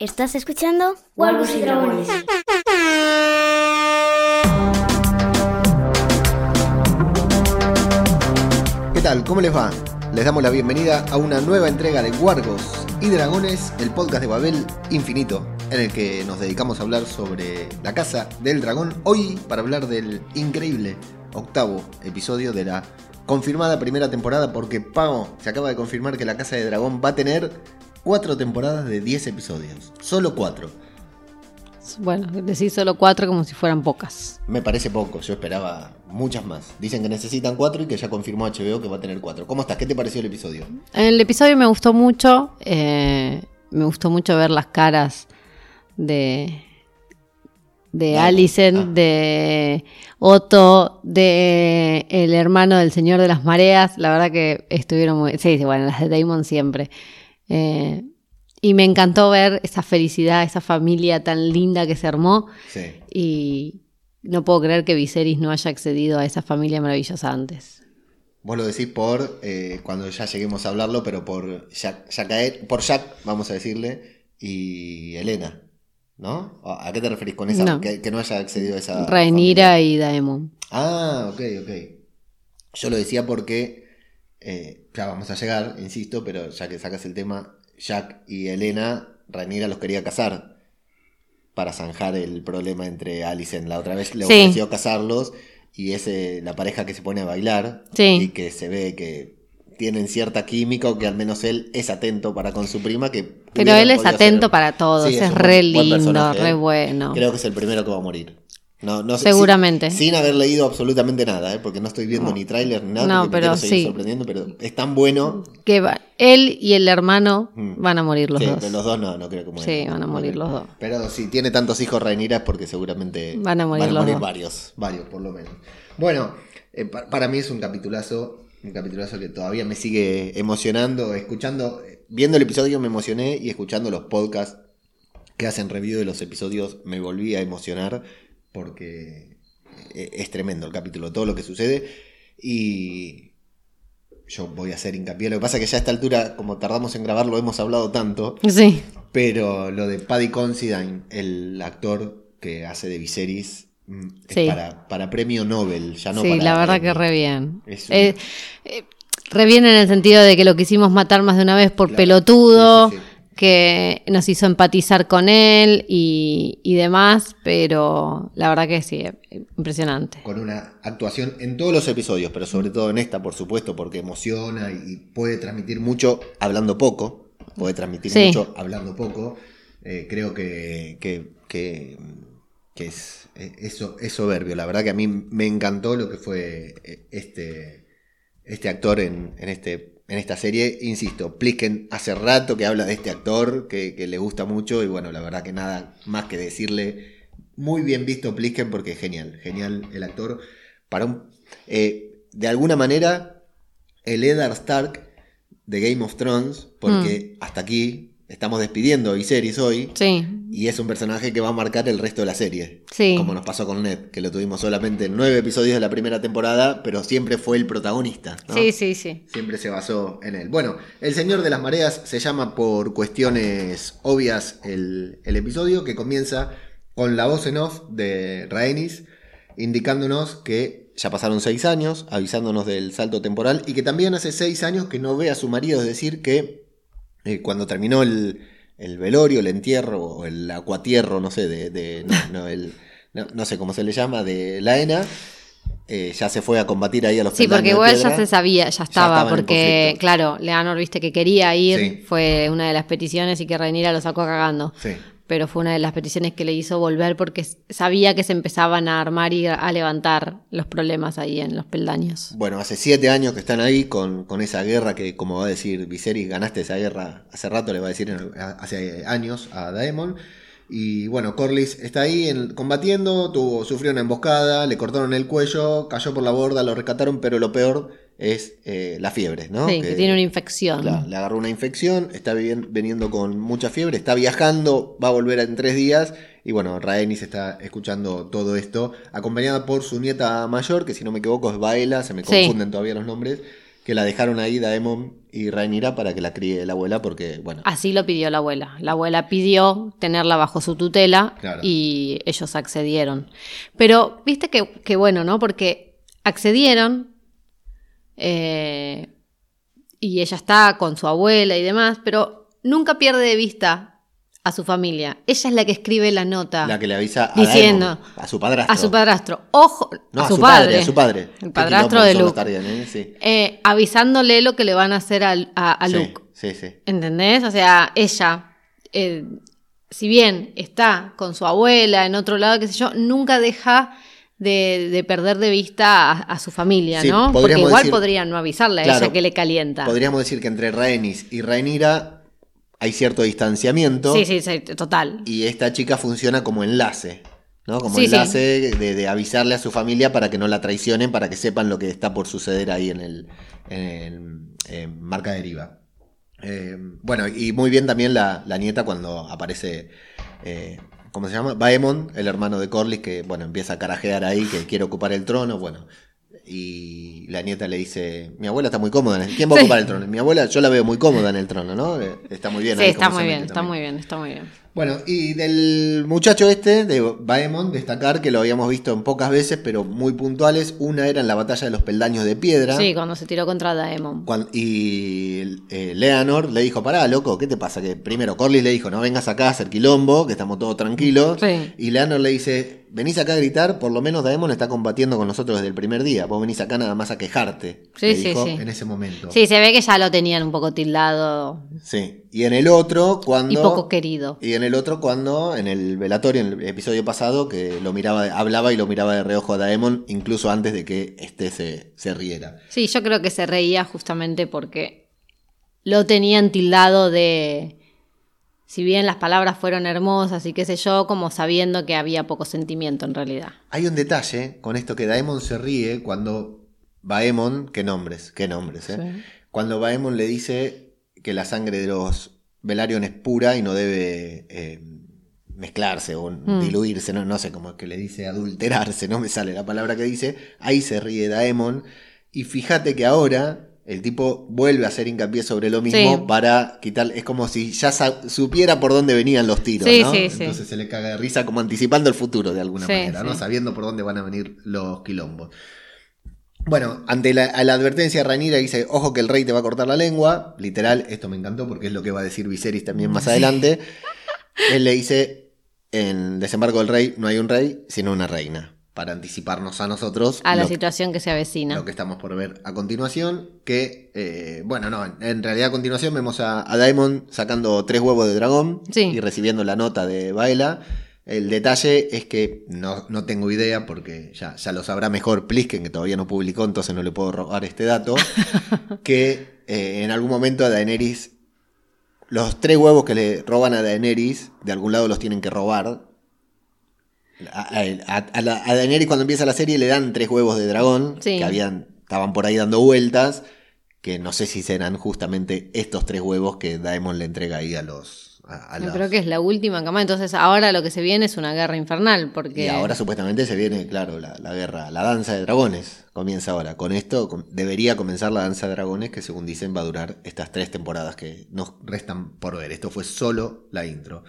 ¿Estás escuchando? Wargos y Dragones. ¿Qué tal? ¿Cómo les va? Les damos la bienvenida a una nueva entrega de Wargos y Dragones, el podcast de Babel Infinito, en el que nos dedicamos a hablar sobre la Casa del Dragón. Hoy para hablar del increíble octavo episodio de la confirmada primera temporada, porque Pau se acaba de confirmar que la Casa de Dragón va a tener cuatro temporadas de 10 episodios. Solo cuatro. Bueno, decir solo cuatro como si fueran pocas. Me parece poco, yo esperaba muchas más. Dicen que necesitan cuatro y que ya confirmó HBO que va a tener cuatro. ¿Cómo estás? ¿Qué te pareció el episodio? El episodio me gustó mucho. eh, me gustó mucho ver las caras de. De Ah. de Otto, de el hermano del Señor de las Mareas. La verdad que estuvieron muy. Sí, bueno, las de Damon siempre. Eh, y me encantó ver esa felicidad, esa familia tan linda que se armó. Sí. Y no puedo creer que Viserys no haya accedido a esa familia maravillosa antes. Vos lo decís por, eh, cuando ya lleguemos a hablarlo, pero por Jack, Jackael- por Jack, vamos a decirle, y Elena, ¿no? ¿A qué te referís con esa? No. Que, que no haya accedido a esa. Rhaenyra y Daemon. Ah, ok, ok. Yo lo decía porque, eh, ya vamos a llegar, insisto, pero ya que sacas el tema, Jack y Elena, Rhaenyra los quería casar para zanjar el problema entre Alicent. La otra vez le Sí. ofreció casarlos y es eh, la pareja que se pone a bailar Sí. y que se ve que tienen cierta química o que al menos él es atento para con su prima que Pero él es atento ser- para todos, Sí, es, un re lindo, re bueno. Creo que es el primero que va a morir. No, no sé- Seguramente. Sin, sin haber leído absolutamente nada, ¿eh? porque no estoy viendo ni tráiler ni nada. No, pero sí. sorprendiendo, pero es tan bueno. Que va- él y el hermano Mm. van a morir los sí, dos. pero los dos no, no creo que mueran. Sí, van a morir los dos. Pero si tiene tantos hijos Rhaenyra es porque seguramente Van a morir los dos. varios, varios por lo menos. Bueno, eh, pa- para mí es un capitulazo, un capitulazo que todavía me sigue emocionando, escuchando, viendo el episodio me emocioné y escuchando los podcasts que hacen review de los episodios me volví a emocionar porque eh, es tremendo el capítulo, todo lo que sucede y yo voy a hacer hincapié. Lo que pasa es que ya a esta altura, como tardamos en grabarlo, hemos hablado tanto, Sí, pero lo de Paddy Considine, el actor que hace de Viserys, mm, es Sí. para, para premio Nobel, ya no sí, para la verdad que re bien. Es un- Eh, eh, re bien en el sentido de que lo quisimos matar más de una vez por Claro. pelotudo, sí. Que nos hizo empatizar con él y, y demás, pero la verdad que sí, impresionante. Con una actuación en todos los episodios, pero sobre todo en esta, por supuesto, porque emociona y, puede transmitir mucho hablando poco. Puede transmitir Sí. mucho hablando poco. Eh, creo que, que, que, que es, eh, eso, es soberbio. La verdad que a mí me encantó lo que fue eh, este, este actor en, en, este, en esta serie. Insisto, Plisken hace rato que habla de este actor, que, que le gusta mucho y bueno, la verdad que nada más que decirle muy bien visto Plisken porque es genial, genial el actor. Para un, eh, de alguna manera, el Eddard Stark de Game of Thrones, porque hasta aquí estamos despidiendo a Viserys hoy, Sí, y es un personaje que va a marcar el resto de la serie. Sí. Como nos pasó con Ned, que lo tuvimos solamente en nueve episodios de la primera temporada, pero siempre fue el protagonista. ¿no? sí, sí, sí. Siempre se basó en él. Bueno, El Señor de las Mareas se llama por cuestiones obvias el, el episodio que comienza con la voz en off de Rhaenys indicándonos que ya pasaron seis años, avisándonos del salto temporal y que también hace seis años que no ve a su marido, es decir, que eh, cuando terminó el, el velorio, el entierro o el acuatierro, no sé, de, de- no, no, el- no- no sé cómo se le llama, de la ENA, eh, ya se fue a combatir ahí a los Sí, porque igual ya se sabía, ya estaba porque, claro, Leonor, viste que quería ir, Sí. fue una de las peticiones y que Rhaenyra lo sacó cagando. Sí. Pero fue una de las peticiones que le hizo volver porque sabía que se empezaban a armar y a levantar los problemas ahí en los peldaños. Bueno, hace siete años que están ahí con, con esa guerra que, como va a decir Viserys, ganaste esa guerra hace rato, le va a decir hace años a Daemon. Y bueno, Corlys está ahí en- combatiendo, tuvo, sufrió una emboscada, le cortaron el cuello, cayó por la borda, lo rescataron, pero lo peor es eh, la fiebre, ¿no? sí, que, tiene una infección. Claro, le agarró una infección, está veniendo con mucha fiebre, está viajando, va a volver en tres días. Y bueno, Rhaenys está escuchando todo esto, acompañada por su nieta mayor, que si no me equivoco es Baela, se me Sí. confunden todavía los nombres, que la dejaron ahí Daemon y Rhaenyra para que la críe la abuela porque, bueno, Así lo pidió la abuela. La abuela pidió tenerla bajo su tutela Claro. y ellos accedieron. Pero viste que, que bueno, ¿no? Porque accedieron eh, y ella está con su abuela y demás, pero nunca pierde de vista a su familia. Ella es la que escribe la nota la que le avisa a diciendo Daemon, a su padrastro. a su padrastro. Ojo, No, a, su padre, a su padre. El padrastro de Luke. ¿eh? Sí. Eh, avisándole lo que le van a hacer a, a Sí, Luke. Sí, sí. ¿Entendés? O sea, ella, eh, si bien está con su abuela en otro lado, qué sé yo, nunca deja de, de perder de vista a, a su familia, Sí, ¿no? Porque igual decir- podría no avisarle a Claro, ella que le calienta. Podríamos decir que entre Rhaenys y Rhaenyra hay cierto distanciamiento Sí, sí, sí, total. y esta chica funciona como enlace. ¿no? Como Sí, sí. enlace de, de avisarle a su familia para que no la traicionen, para que sepan lo que está por suceder ahí en el en, en Marca Deriva. Eh, bueno, y muy bien también la, la nieta cuando aparece, eh, ¿cómo se llama? Baemon, el hermano de Corlys, que bueno, empieza a carajear ahí, que quiere ocupar el trono, bueno. Y la nieta le dice, mi abuela está muy cómoda. en el- ¿Quién va a Sí. ocupar el trono? Mi abuela, yo la veo muy cómoda en el trono, ¿no? Eh, Está muy bien. Sí, ahí está muy bien, está muy bien, está muy bien. Bueno, y del muchacho este, de Baemon, destacar que lo habíamos visto en pocas veces, pero muy puntuales. Una era en la batalla de los peldaños de piedra. Sí, cuando se tiró contra Daemon. y eh, Leonor le dijo, pará, loco, ¿qué te pasa? Que primero Corlys le dijo, no vengas acá a hacer quilombo, que estamos todos tranquilos. Sí. Y Leonor le dice, venís acá a gritar, por lo menos Daemon está combatiendo con nosotros desde el primer día. Vos venís acá nada más a quejarte. Sí, le sí, dijo sí. En ese momento. Sí, se ve que ya lo tenían un poco tildado Sí. Y en el otro, cuando... y poco querido. Y en el otro, cuando, en el velatorio, en el episodio pasado, que lo miraba, hablaba y lo miraba de reojo a Daemon, incluso antes de que este se, se riera. Sí, yo creo que se reía justamente porque lo tenían tildado de, si bien las palabras fueron hermosas y qué sé yo, como sabiendo que había poco sentimiento en realidad. Hay un detalle con esto que Daemon se ríe cuando Baemon, qué nombres, qué nombres, ¿eh? Sí. Cuando Baemon le dice que la sangre de los Velaryon es pura y no debe eh, mezclarse o Mm. diluirse, no, no sé cómo es que le dice adulterarse, no me sale la palabra que dice, ahí se ríe Daemon y fíjate que ahora el tipo vuelve a hacer hincapié sobre lo mismo Sí. para quitar, es como si ya supiera por dónde venían los tiros, Sí, ¿no? sí, sí. Entonces se le caga de risa como anticipando el futuro de alguna manera, ¿no? Sabiendo por dónde van a venir los quilombos. Bueno, ante la, a la advertencia de Ranira dice, ojo que el rey te va a cortar la lengua. Literal, esto me encantó porque es lo que va a decir Viserys también más adelante. Él le dice, en Desembarco del Rey no hay un rey, sino una reina. Para anticiparnos a nosotros A la situación que se avecina. lo que estamos por ver a continuación. Que, eh, bueno, no, en- en realidad a continuación vemos a, a Daemon sacando tres huevos de dragón Sí. y recibiendo la nota de Baela. El detalle es que no, no tengo idea porque ya, ya lo sabrá mejor Plisken, que todavía no publicó, entonces no le puedo robar este dato. que eh, en algún momento a Daenerys, los tres huevos que le roban a Daenerys, de algún lado los tienen que robar. A, a- a la- a Daenerys cuando empieza la serie le dan tres huevos de dragón Sí. que habían estaban por ahí dando vueltas que no sé si serán justamente estos tres huevos que Daemon le entrega ahí a los a, a Yo creo que es la última cama. Entonces ahora lo que se viene es una guerra infernal. Porque y ahora supuestamente se viene claro la, la guerra la danza de dragones comienza ahora con esto debería comenzar la danza de dragones que según dicen va a durar estas tres temporadas que nos restan por ver esto fue solo la intro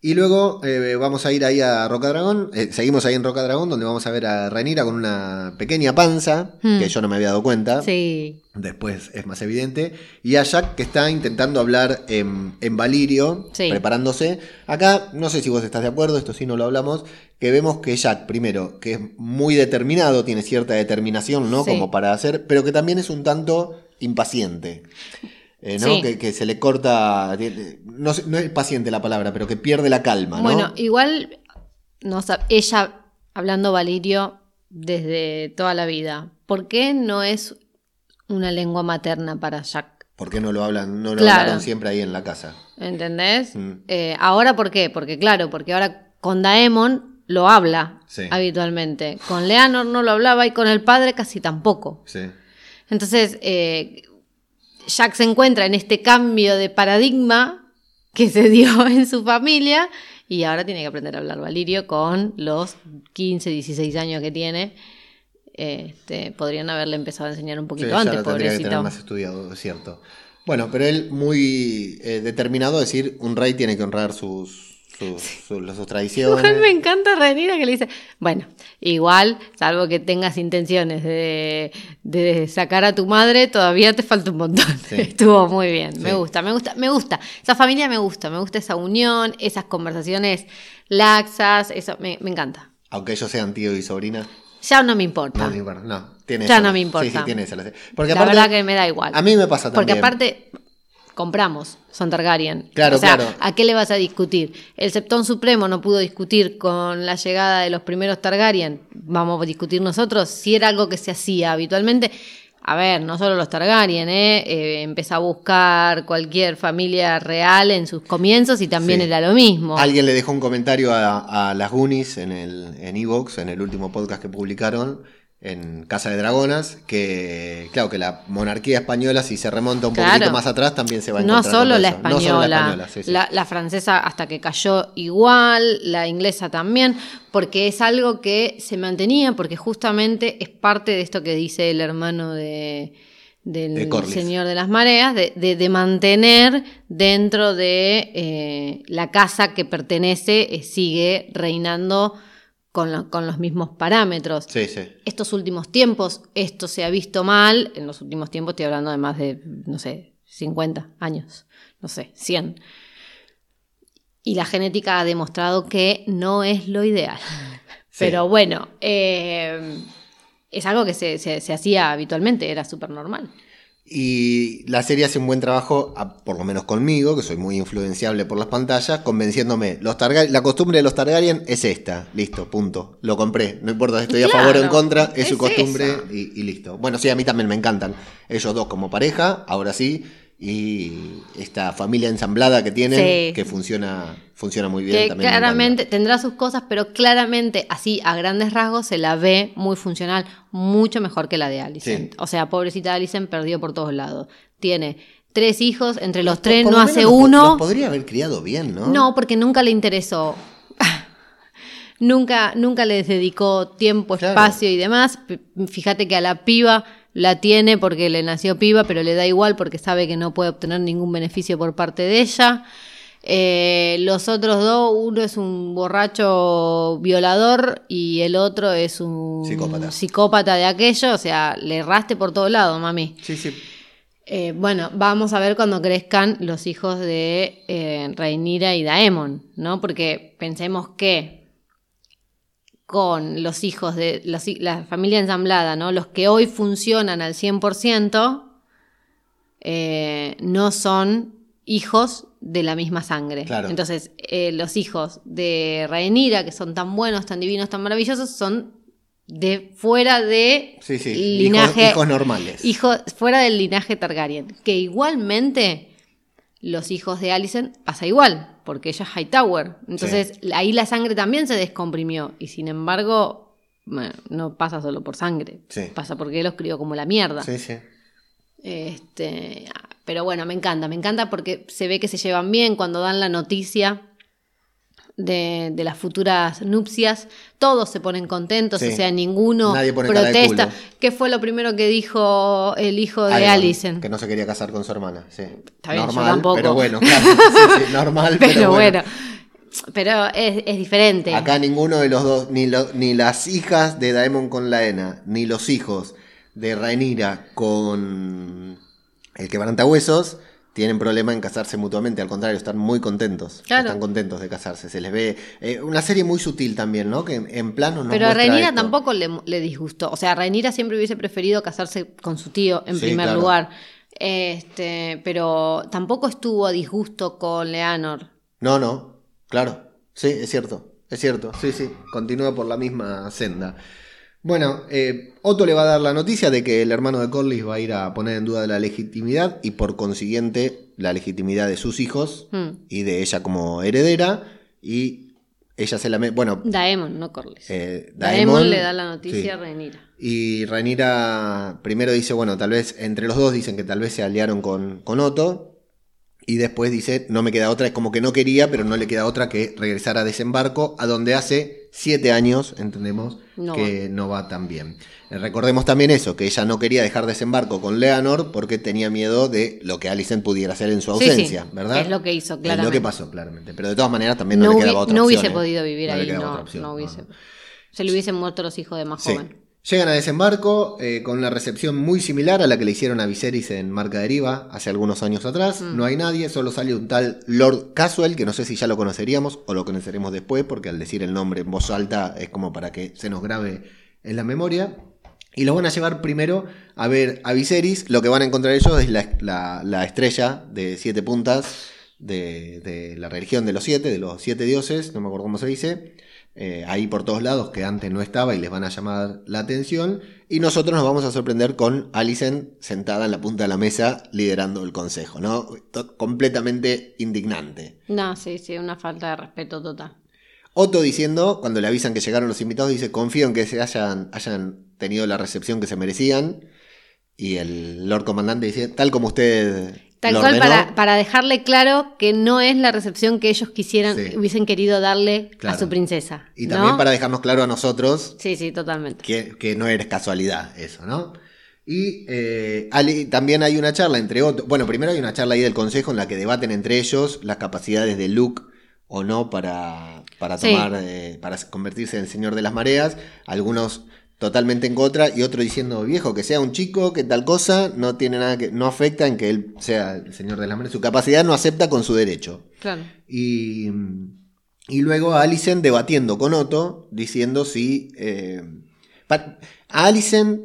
Y luego eh, vamos a ir ahí a Roca Dragón. eh, seguimos ahí en Roca Dragón, donde vamos a ver a Renira con una pequeña panza, Hmm. que yo no me había dado cuenta. Sí. Después es más evidente. Y a Jack que está intentando hablar en, en Valirio, Sí. preparándose. Acá, no sé si vos estás de acuerdo, esto sí no lo hablamos, que vemos que Jack, primero, que es muy determinado, tiene cierta determinación, ¿no? Sí. Como para hacer, pero que también es un tanto impaciente. Eh, ¿no? Sí. Que, que se le corta, no, es paciente la palabra, pero que pierde la calma, ¿no? Bueno, igual no ella hablando Valirio desde toda la vida. ¿Por qué no es una lengua materna para Jack? ¿Por qué no lo hablan, no lo Claro. hablaron siempre ahí en la casa? ¿Entendés? Mm. Eh, ahora, ¿por qué? Porque, claro, porque ahora con Daemon lo habla Sí. habitualmente. Con Leanor no lo hablaba y con el padre casi tampoco. Sí. Entonces, eh, Jack se encuentra en este cambio de paradigma que se dio en su familia y ahora tiene que aprender a hablar Valirio con los 15, 16 años que tiene. este, podrían haberle empezado a enseñar un Sí, poquito ya antes, lo tendría que tener pobrecito. más estudiado, es cierto. Bueno, pero él muy eh, determinado a decir, un rey tiene que honrar sus, sus tradiciones. Igual me encanta Renira que le dice, bueno, igual, salvo que tengas intenciones de, de sacar a tu madre, todavía te falta un montón. Sí. Estuvo muy bien, me gusta, me gusta, me gusta. Esa familia me gusta, me gusta esa unión, esas conversaciones laxas, eso me, me encanta. Aunque ellos sean tío y sobrina. Ya no me importa. No, no, importa, no, tiene Ya no me importa. Sí, sí, tiene esa. la- Porque la aparte, verdad que me da igual. A mí me pasa Porque también. aparte, compramos, son Targaryen. Claro, o sea, claro. ¿a qué le vas a discutir? El Septón Supremo no pudo discutir con la llegada de los primeros Targaryen. Vamos a discutir nosotros si era algo que se hacía habitualmente. A ver, no solo los Targaryen, ¿eh? Eh, empezó a buscar cualquier familia real en sus comienzos y también Sí. era lo mismo. Alguien le dejó un comentario a, a las Goonies en el en Evox, en el último podcast que publicaron en Casa de Dragonas, que claro que la monarquía española si se remonta un Claro. poquito más atrás también se va a No encontrar solo, con la eso. española, No solo la española, sí, sí. la- la francesa hasta que cayó igual, la inglesa también, porque es algo que se mantenía, porque justamente es parte de esto que dice el hermano de, del De. Señor de las Mareas, de, de- de mantener dentro de eh, la casa que pertenece, eh, sigue reinando con, lo- con los mismos parámetros Sí, sí. estos últimos tiempos esto se ha visto mal. En los últimos tiempos estoy hablando de más de, no sé, 50 años, no sé, 100. Y la genética ha demostrado que no es lo ideal. Sí. Pero bueno, eh, es algo que se, se- se hacía habitualmente, era súper normal. Y la serie hace un buen trabajo, por lo menos conmigo, que soy muy influenciable por las pantallas, convenciéndome. Los Targaryen- la costumbre de los Targaryen es esta. Listo, punto. Lo compré. No importa si estoy a favor o en contra, es, es su costumbre y, y listo. Bueno, sí, a mí también me encantan. Ellos dos como pareja, ahora sí. Y esta familia ensamblada que tienen, Sí. que funciona, funciona muy bien. Que también me claramente tendrá sus cosas, pero claramente, así a grandes rasgos, se la ve muy funcional, mucho mejor que la de Alicent. Sí. O sea, pobrecita Alicent perdió por todos lados. Tiene tres hijos, entre los tres no hace los uno. Los podría haber criado bien, ¿no? No, porque nunca le interesó. nunca, nunca les dedicó tiempo, Claro. espacio y demás. Fíjate que a la piba la tiene porque le nació piba, pero le da igual porque sabe que no puede obtener ningún beneficio por parte de ella. Eh, los otros dos, uno es un borracho violador y el otro es un Psicópata. psicópata de aquello. O sea, le erraste por todo lado, mami. Sí, sí. Eh, bueno, vamos a ver cuando crezcan los hijos de eh, Rhaenyra y Daemon, ¿no? Porque pensemos que con los hijos de los la familia ensamblada, ¿no? Los que hoy funcionan al 100%, eh, no son hijos de la misma sangre. Claro. Entonces, eh, los hijos de Rhaenyra, que son tan buenos, tan divinos, tan maravillosos, son de fuera de Sí, sí. linaje Hijos, hijos normales. Hijo, fuera del linaje Targaryen. Que igualmente los hijos de Alicent pasa igual, porque ella es Hightower. Entonces ahí la sangre también se descomprimió. Y sin embargo, bueno, no pasa solo por sangre. Sí. Pasa porque él los crió como la mierda. Sí, sí. Este, pero bueno, me encanta, me encanta porque se ve que se llevan bien cuando dan la noticia de, de las futuras nupcias. Todos se ponen contentos, Sí. o sea, ninguno Nadie pone protesta. ¿Qué fue lo primero que dijo el hijo de Alicent? Que no se quería casar con su hermana, sí. Está bien, yo normal, tampoco. pero bueno, claro. sí, sí, normal, pero, Pero bueno. bueno, pero es, es diferente. Acá ninguno de los dos, ni, lo- ni las hijas de Daemon con Laena, ni los hijos de Rhaenyra con el quebrantahuesos, tienen problema en casarse mutuamente. Al contrario, están muy contentos. Claro. Están contentos de casarse. Se les ve. eh, una serie muy sutil también, ¿no? Que en, en plano no Pero a Rhaenyra tampoco le, le disgustó. O sea, Rhaenyra siempre hubiese preferido casarse con su tío en Sí, primer claro. lugar. Este, pero tampoco estuvo a disgusto con Leanor. No, no, claro, sí, es cierto, es cierto, sí, sí, continúa por la misma senda. Bueno, eh, Otto le va a dar la noticia de que el hermano de Corlys va a ir a poner en duda la legitimidad y por consiguiente la legitimidad de sus hijos Hmm. y de ella como heredera y ella se la... Bueno, Daemon, no Corlys. eh, Daemon, Daemon le da la noticia sí. a Rhaenyra. Y Rhaenyra primero dice, bueno, tal vez entre los dos dicen que tal vez se aliaron con, con Otto. Y después dice, no me queda otra, es como que no quería, pero no le queda otra que regresar a desembarco, a donde hace siete años, entendemos No que no va tan bien. Eh, Recordemos también eso, que ella no quería dejar desembarco con Leonor porque tenía miedo de lo que Alicent pudiera hacer en su Sí, sí, ausencia, ¿verdad? es lo que hizo, Es lo claramente. que pasó, claramente. Pero de todas maneras también no, no, le quedaba otra no opción, hubiese ¿eh? podido vivir No ahí, no, no no, hubiese. no. Se le hubiesen muerto los hijos de más Sí. joven. Llegan a desembarco eh, con una recepción muy similar a la que le hicieron a Viserys en Marca Deriva hace algunos años atrás. Mm. No hay nadie, solo sale un tal Lord Caswell, que no sé si ya lo conoceríamos o lo conoceremos después, porque al decir el nombre en voz alta es como para que se nos grabe en la memoria. Y lo van a llevar primero a ver a Viserys. Lo que van a encontrar ellos es la, la- la estrella de siete puntas de, de la religión de los siete, de los siete dioses, no me acuerdo cómo se dice. Eh, ahí por todos lados que antes no estaba y les van a llamar la atención. Y nosotros nos vamos a sorprender con Alicent sentada en la punta de la mesa liderando el consejo, ¿no? Completamente indignante. No, sí, sí, una falta de respeto total. Otto diciendo, cuando le avisan que llegaron los invitados, dice, confío en que se hayan, hayan tenido la recepción que se merecían. Y el Lord Comandante dice, tal como usted... Tal lo cual ordenó". para, para dejarle claro que no es la recepción que ellos quisieran, Sí. hubiesen querido darle Claro. a su princesa. Y ¿no? también para dejarnos claro a nosotros Sí, sí, totalmente. que, que no eres casualidad eso, ¿no? Y eh, Ali- también hay una charla entre otros. Bueno, primero hay una charla ahí del consejo en la que debaten entre ellos las capacidades de Luke o no para, para Sí. tomar, eh, para convertirse en señor de las mareas. Algunos totalmente en contra y otro diciendo, viejo, que sea un chico, que tal cosa, no tiene nada que, no afecta en que él sea el señor de las mareas. Su capacidad no acepta con su derecho. Claro. Y, y luego a Alicent debatiendo con Otto, diciendo si. eh, a Alicent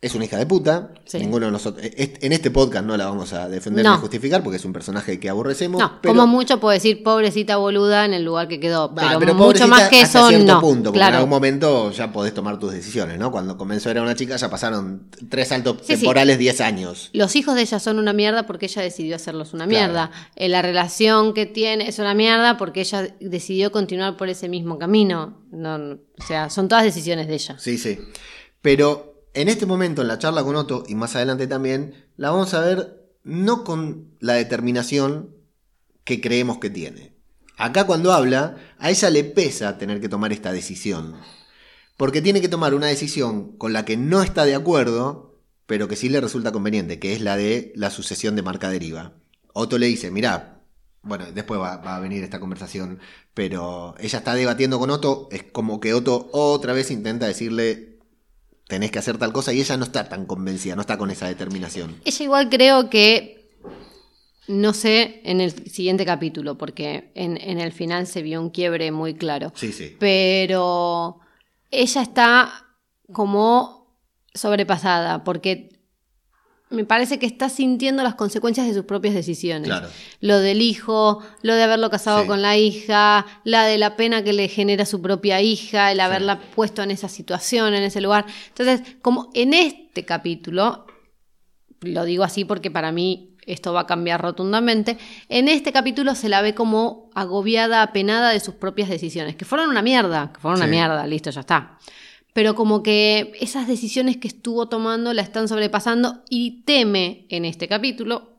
es una hija de puta. Sí. Ninguno de nosotros. est- En este podcast no la vamos a defender No. ni justificar porque es un personaje que aborrecemos. No, pero, como mucho puedo decir pobrecita boluda en el lugar que quedó, pero, mucho más que hasta eso cierto no. punto, porque en claro. algún momento ya podés tomar tus decisiones, ¿no? Cuando comenzó era una chica ya pasaron tres saltos Sí, sí. temporales, 10 años. Los hijos de ella son una mierda porque ella decidió hacerlos una Claro. mierda. Eh, la relación que tiene es una mierda porque ella decidió continuar por ese mismo camino. No, no, o sea, son todas decisiones de ella. Sí, sí. Pero en este momento, en la charla con Otto, y más adelante también, la vamos a ver no con la determinación que creemos que tiene. Acá cuando habla, a ella le pesa tener que tomar esta decisión. Porque tiene que tomar una decisión con la que no está de acuerdo, pero que sí le resulta conveniente, que es la de la sucesión de marca deriva. Otto le dice, mirá, bueno, después va, va a venir esta conversación, pero ella está debatiendo con Otto, es como que Otto otra vez intenta decirle, tenés que hacer tal cosa, y ella no está tan convencida, no está con esa determinación. Ella igual creo que, no sé, en el siguiente capítulo, porque en, en el final se vio un quiebre muy claro. Sí, sí. pero ella está como sobrepasada porque me parece que está sintiendo las consecuencias de sus propias decisiones. Claro. Lo del hijo, lo de haberlo casado Sí. con la hija, la de la pena que le genera su propia hija, el haberla puesto en esa situación, en ese lugar. Entonces, como en este capítulo, lo digo así porque para mí esto va a cambiar rotundamente, en este capítulo se la ve como agobiada, apenada de sus propias decisiones, que fueron una mierda, que fueron una mierda, listo, ya está. Pero como que esas decisiones que estuvo tomando la están sobrepasando y teme en este capítulo,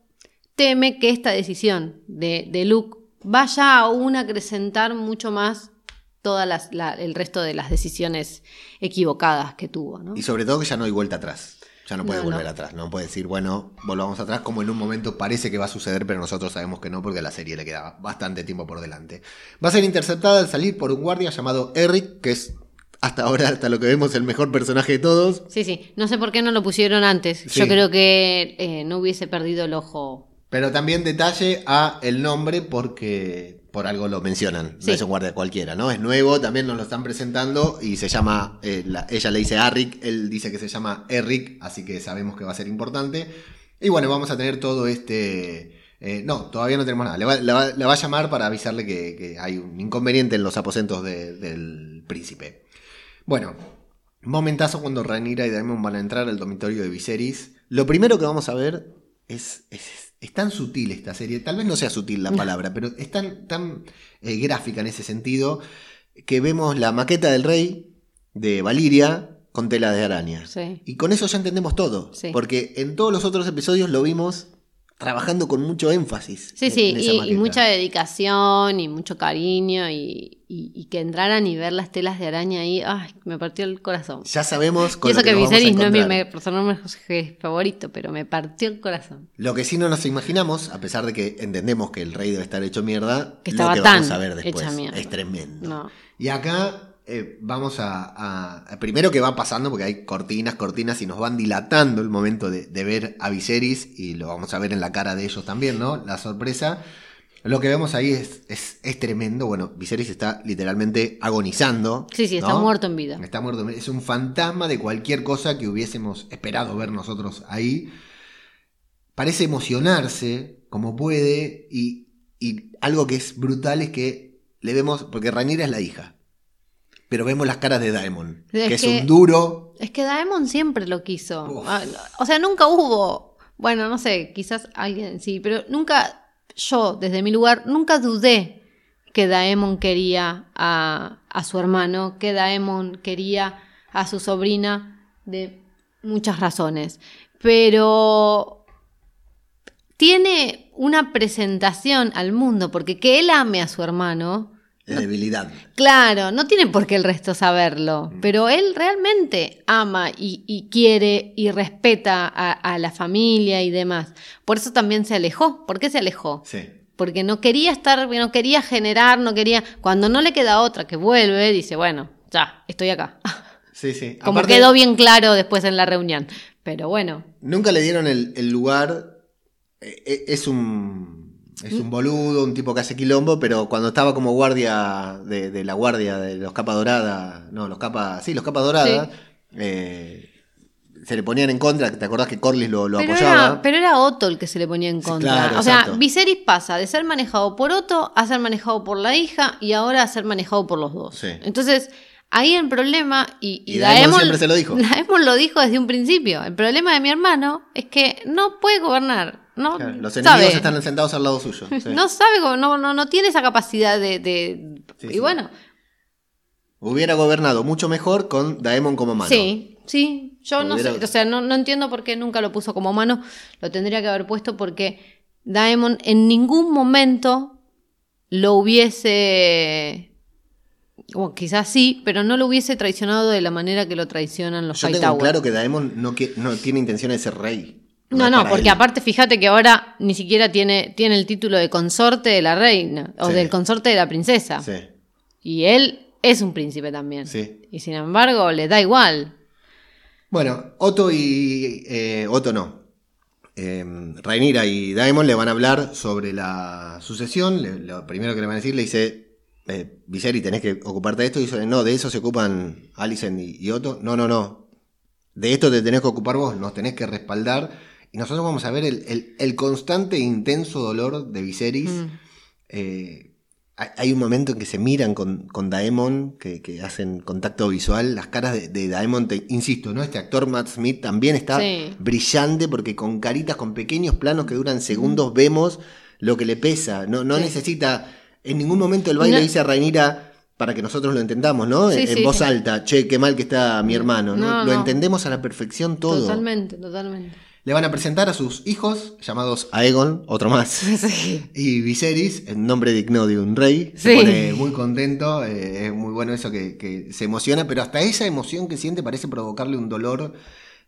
teme que esta decisión de, de Luke vaya aún a acrecentar mucho más todas las, la- el resto de las decisiones equivocadas que tuvo, ¿no? Y sobre todo que ya no hay vuelta atrás. Ya no puede No, volver no. atrás. No puede decir, bueno, volvamos atrás, como en un momento parece que va a suceder, pero nosotros sabemos que no, porque a la serie le queda bastante tiempo por delante. Va a ser interceptada al salir por un guardia llamado Eric, que es hasta ahora, hasta lo que vemos, el mejor personaje de todos. Sí, sí. No sé por qué no lo pusieron antes. Sí. Yo creo que eh, no hubiese perdido el ojo. Pero también detalle a el nombre porque por algo lo mencionan. Sí. No es un guardia cualquiera, ¿no? Es nuevo, también nos lo están presentando y se llama, eh, la- ella le dice Arric, él dice que se llama Eric, así que sabemos que va a ser importante. Y bueno, vamos a tener todo este... eh, no, todavía no tenemos nada. Le va, le va- le va a llamar para avisarle que, que hay un inconveniente en los aposentos de- del príncipe. Bueno, momentazo cuando Rhaenyra y Daemon van a entrar al dormitorio de Viserys. Lo primero que vamos a ver es, es, es tan sutil esta serie, tal vez no sea sutil la palabra, pero es tan, tan eh, gráfica en ese sentido, que vemos la maqueta del rey de Valiria con tela de araña. Sí. Y con eso ya entendemos todo, Sí. porque en todos los otros episodios lo vimos trabajando con mucho énfasis. Sí, en- sí, en esa y- y, mucha dedicación y mucho cariño y, y- y que entraran y ver las telas de araña ahí, ay, me partió el corazón. Ya sabemos con Y eso lo que, que vamos Viserys no es mi me- personaje favorito, pero me partió el corazón. Lo que sí no nos imaginamos, a pesar de que entendemos que el rey debe estar hecho mierda, Que lo estaba que vamos tan a ver después es tremendo. No. Y acá eh, vamos a, a- a- Primero que va pasando, porque hay cortinas, cortinas, y nos van dilatando el momento de, de ver a Viserys, y lo vamos a ver en la cara de ellos también, ¿no? La sorpresa. Lo que vemos ahí es, es, es tremendo. Bueno, Viserys está literalmente agonizando. Sí, sí, está ¿no? muerto en vida. Está muerto. Es un fantasma de cualquier cosa que hubiésemos esperado ver nosotros ahí. Parece emocionarse como puede y, y algo que es brutal es que le vemos, porque Rhaenyra es la hija, pero vemos las caras de Daemon, Es que es que- un duro. Es que Daemon siempre lo quiso. Uf. Ah, O sea, nunca hubo. Bueno, no sé, quizás alguien sí, pero nunca, yo, desde mi lugar, nunca dudé que Daemon quería a, a su hermano, que Daemon quería a su sobrina, de muchas razones. Pero tiene una presentación al mundo, porque que él ame a su hermano, Debilidad. Claro, no tiene por qué el resto saberlo, pero él realmente ama y, y quiere y respeta a, a la familia y demás. Por eso también se alejó. ¿Por qué se alejó? Sí. Porque no quería estar, no quería generar, no quería. Cuando no le queda otra que vuelve, dice, bueno, ya, estoy acá. Sí, sí. Como Aparte, quedó bien claro después en la reunión. Pero bueno, Nunca le dieron el, el lugar. eh, eh, Es un. Es un boludo, un tipo que hace quilombo, pero cuando estaba como guardia de, de la guardia de los capas doradas, no, los capas, sí, los capas doradas, eh, se le ponían en contra, ¿te acordás que Corlys lo, lo pero apoyaba? era, pero era Otto el que se le ponía en Sí, contra. claro, o sea, exacto. Viserys pasa de ser manejado por Otto a ser manejado por la hija y ahora a ser manejado por los dos. Sí. Entonces, ahí el problema, y, y Y Daemon siempre se lo dijo. Daemon lo dijo desde un principio. El problema de mi hermano es que no puede gobernar. No Claro, los sabe. enemigos están sentados al lado suyo. sí. No sabe, no, no, no tiene esa capacidad de. de- Sí, y sí. bueno, Hubiera gobernado mucho mejor con Daemon como mano. Sí, sí. Yo no sé, o sea, no, no entiendo por qué nunca lo puso como mano. Lo tendría que haber puesto porque Daemon en ningún momento lo hubiese. O quizás sí, pero no lo hubiese traicionado de la manera que lo traicionan los Yo tengo claro que Daemon no tiene intención de ser rey. No, no, porque él. aparte fíjate que ahora ni siquiera tiene, tiene el título de consorte de la reina o Sí. del consorte de la princesa. Sí, Y él es un príncipe también. sí. Y sin embargo, le da igual. Bueno, Otto y. eh, Otto no. Eh, Rhaenyra y Daemon le van a hablar sobre la sucesión. Le- lo primero que le van a decir le dice. Eh, Viserys, tenés que ocuparte de esto. Y dice, no, de eso se ocupan Alicent y, y Otto. No, no, no. De esto te tenés que ocupar vos, nos tenés que respaldar. Y nosotros vamos a ver el, el- el constante e intenso dolor de Viserys. Mm. Eh, hay- un momento en que se miran con, con Daemon, que, que hacen contacto visual. Las caras de, de Daemon, te- insisto, ¿no? Este actor Matt Smith también está Sí. brillante porque con caritas, con pequeños planos que duran segundos, vemos lo que le pesa. No, no Sí. necesita. En ningún momento el baile No. dice a Rhaenyra para que nosotros lo entendamos, ¿no? Sí, en en sí, voz sí. alta, che, qué mal que está mi hermano. ¿no? No, Lo no. entendemos a la perfección todo. Totalmente, totalmente. Le van a presentar a sus hijos, llamados Aegon, otro más. Sí. Y Viserys, en nombre digno de un rey, se Sí. pone muy contento, eh, es muy bueno eso que, que se emociona, pero hasta esa emoción que siente parece provocarle un dolor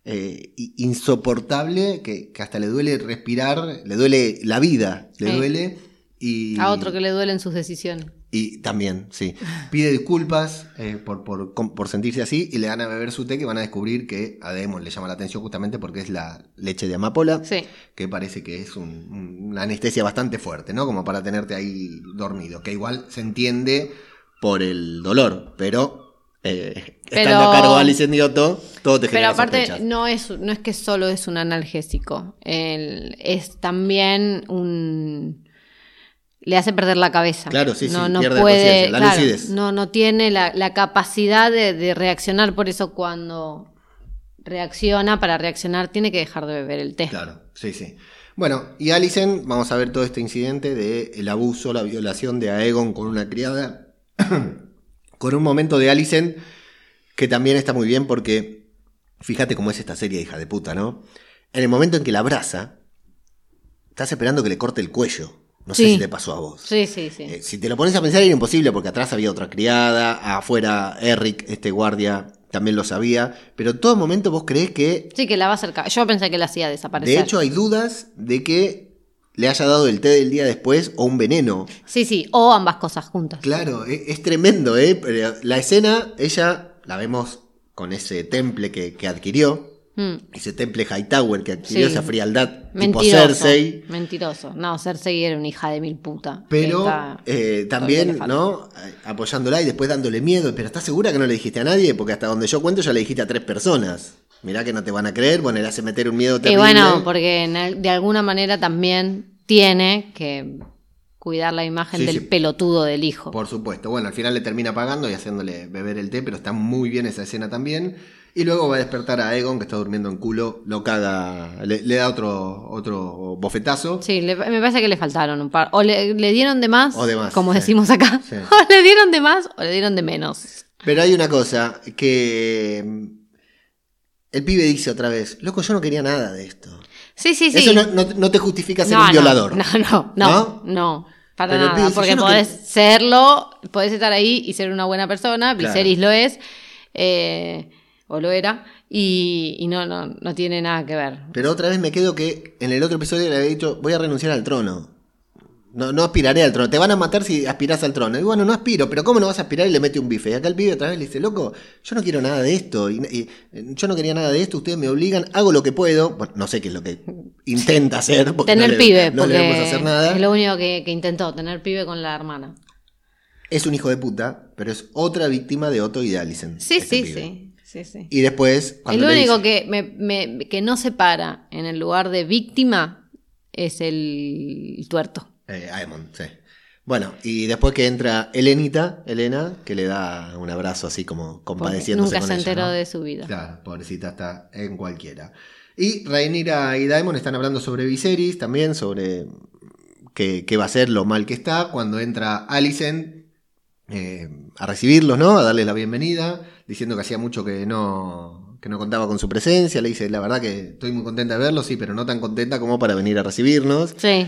eh, insoportable, que, que hasta le duele respirar, le duele la vida, le Sí. duele. Y, A otro que le duelen sus decisiones. Y también, sí. Pide disculpas eh, por, por, por sentirse así y le dan a beber su té que van a descubrir que a Daemon le llama la atención justamente porque es la leche de amapola Sí. que parece que es un- un- una anestesia bastante fuerte, ¿no? Como para tenerte ahí dormido, que igual se entiende por el dolor, pero, eh, Pero- estando a cargo de Alice todo te Pero genera aparte, sospechas. no es, no es que solo es un analgésico. El- es también un. Le hace perder la cabeza. Claro, sí, sí, no, no pierde puede, la claro, lucidez. no, no tiene la, la capacidad de, de reaccionar. Por eso, cuando reacciona, para reaccionar, tiene que dejar de beber el té. Claro, sí, sí. Bueno, y Alicent, vamos a ver todo este incidente de el abuso, la violación de Aegon con una criada, con un momento de Alicent que también está muy bien porque fíjate cómo es esta serie hija de puta, ¿no? En el momento en que la abraza, estás esperando que le corte el cuello. No sé si te pasó a vos. Sí, sí, sí. Eh, si te lo pones a pensar era imposible porque atrás había otra criada, afuera Eric, este guardia, también lo sabía, pero en todo momento vos creés que, Sí, que la va a acercar. Yo pensé que la hacía desaparecer. de hecho hay dudas de que le haya dado el té del día después o un veneno. Sí, sí, o ambas cosas juntas. Claro, e- es, tremendo, ¿eh? Pero la escena, ella la vemos con ese temple que, que adquirió, Mm. ese temple Hightower que adquirió Sí. esa frialdad tipo. Cersei. Mentiroso. No, Cersei era una hija de mil puta. Pero eh, también. ¿no? Apoyándola y después dándole miedo. Pero ¿estás segura que no le dijiste a nadie? Porque hasta donde yo cuento ya le dijiste a tres personas. Mirá que no te van a creer. Bueno, le hace meter un miedo Y terrible. bueno, porque de alguna manera también tiene que cuidar la imagen Sí, del sí. pelotudo del hijo. Por supuesto. Bueno, al final le termina pagando y haciéndole beber el té, pero está muy bien esa escena también. Y luego va a despertar a Egon, que está durmiendo en culo, lo caga, le, le da otro, otro bofetazo. Sí, le- me parece que le faltaron un par. O le, le dieron de más, O de más, como sí. decimos acá. Sí. O le dieron de más o le dieron de menos. Pero hay una cosa, que mm, el pibe dice otra vez, loco, yo no quería nada de esto. Sí, sí, sí. Eso no, no- no te justifica ser No, un violador. No, no, no, ¿No? para Pero nada. dice, Porque podés serlo, podés estar ahí y ser una buena persona. Claro. Viserys lo es, eh, o lo era, y, y no, no, no tiene nada que ver. Pero otra vez me quedo que en el otro episodio le había dicho, voy a renunciar al trono. No, no aspiraré al trono. Te van a matar si aspirás al trono. Y bueno, no aspiro, pero ¿cómo no vas a aspirar? Y le mete un bife. Y acá el pibe otra vez le dice, loco, yo no quiero nada de esto. Y, y, yo no quería nada de esto, ustedes me obligan, hago lo que puedo. Bueno, no sé qué es lo que intenta hacer. porque Tener no le- pibe, no porque hacer nada. es lo único que, que intentó, tener pibe con la hermana. Es un hijo de puta, pero es otra víctima de Otto y de. Sí, este sí, pibe. sí, sí, sí. Y después, El único dice- que, me, me- que no se para en el lugar de víctima es el tuerto. Eh, Aemon, sí. Bueno, y después que entra Elenita, Elena, que le da un abrazo así como Porque compadeciéndose nunca con se ella, enteró ¿no? de su vida. Claro, pobrecita está en cualquiera. Y Rhaenyra y Daemon están hablando sobre Viserys, también sobre qué, qué va a ser lo mal que está cuando entra Alicent eh, a recibirlos, ¿no? A darles la bienvenida, diciendo que hacía mucho que no, que no contaba con su presencia. Le dice, la verdad que estoy muy contenta de verlos, sí, pero no tan contenta como para venir a recibirnos. Sí.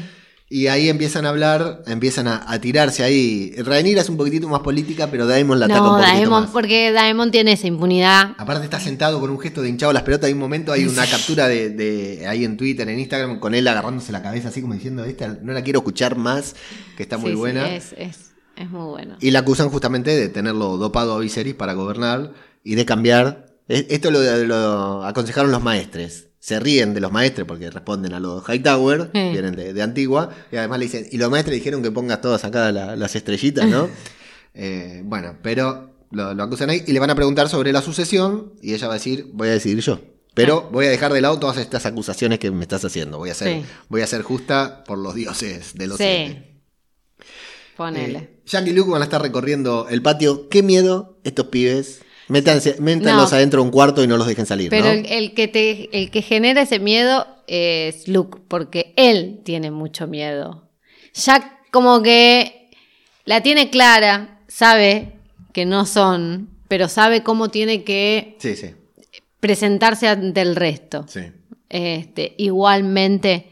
Y ahí empiezan a hablar, empiezan a, a tirarse ahí. Rhaenyra es un poquitito más política, pero Daemon la ataca un No, poquito Daemon, más. porque Daemon tiene esa impunidad. Aparte está sentado con un gesto de hinchado las pelotas. Hay un momento, hay una captura de, de- ahí en Twitter, en Instagram, con él agarrándose la cabeza así como diciendo, esta no la quiero escuchar más, que está muy Sí, sí, buena. es, es, es muy bueno. Y la acusan justamente de tenerlo dopado a Viserys para gobernar y de cambiar. Esto lo, lo aconsejaron los maestres. Se ríen de los maestres porque responden a los Hightower, Sí. vienen de, de Antigua, y además le dicen, y los maestres dijeron que pongas todas acá la- las estrellitas, ¿no? Eh, bueno, pero lo, lo acusan ahí y le van a preguntar sobre la sucesión y ella va a decir, voy a decidir yo. Pero voy a dejar de lado todas estas acusaciones que me estás haciendo. Voy a ser, Sí. voy a ser justa por los dioses de los Sí. Ponele. Eh, Jack y Luke van a estar recorriendo el patio. Qué miedo estos pibes. Métanse, métanlos No. adentro de un cuarto y no los dejen salir, Pero ¿no? el, el que te, el que genera ese miedo es Luke, porque él tiene mucho miedo. Jack como que la tiene clara, sabe que no son, pero sabe cómo tiene que Sí, sí, presentarse ante el resto. sí. Este, igualmente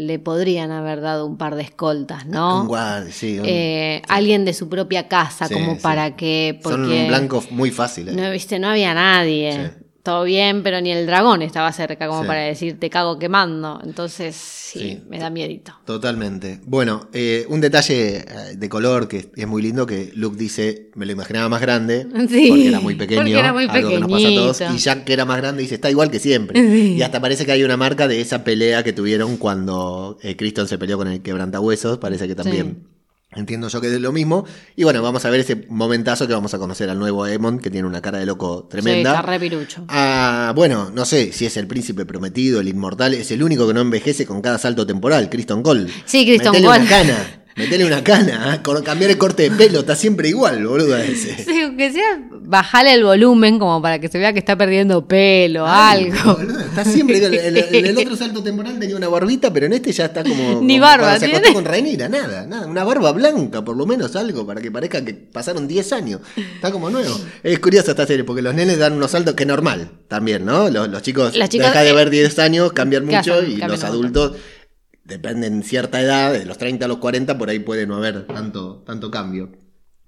le podrían haber dado un par de escoltas, ¿no? Un sí. un- Eh, Alguien de su propia casa, Sí, como para que. Porque Son un blanco muy fácil. eh. no, viste, no había nadie. Todo bien, pero ni el dragón estaba cerca como Sí. para decir te cago quemando. Entonces, sí, Sí. me da miedito. Totalmente. Bueno, eh, un detalle eh, de color que es muy lindo que Luke dice, me lo imaginaba más grande, Sí, porque era muy pequeño, porque era muy algo que nos pasa a todos, pequeñito. y Jack que era más grande dice, está igual que siempre. Y hasta parece que hay una marca de esa pelea que tuvieron cuando eh, Criston se peleó con el quebrantahuesos, parece que también... Entiendo yo que es lo mismo. Y bueno, vamos a ver ese momentazo que vamos a conocer al nuevo Emon, que tiene una cara de loco tremenda. Sí, está re pirucho. Ah, bueno, no sé si es el príncipe prometido, el inmortal, es el único que no envejece con cada salto temporal, Criston Cole. Sí, Criston Cole. una cana, metele una cana, ¿eh? Con cambiar el corte de pelo, está siempre igual, boludo ese. Sí, aunque sea bajarle el volumen como para que se vea que está perdiendo pelo, Ay, algo. boludo, está siempre. En el, otro salto temporal tenía una barbita, pero en este ya está como. Ni como barba Se acostó con Rhaenyra, nada, nada. Una barba blanca, por lo menos algo, para que parezca que pasaron 10 años. Está como nuevo. Es curioso esta serie, porque los nenes dan unos saltos que normal también, ¿no? Los, los chicos Las chicas, dejan de eh, ver 10 años, cambian ¿qué mucho hacen? y Cambian los adultos depende en cierta edad, de los 30 a los 40, por ahí puede no haber tanto, tanto cambio.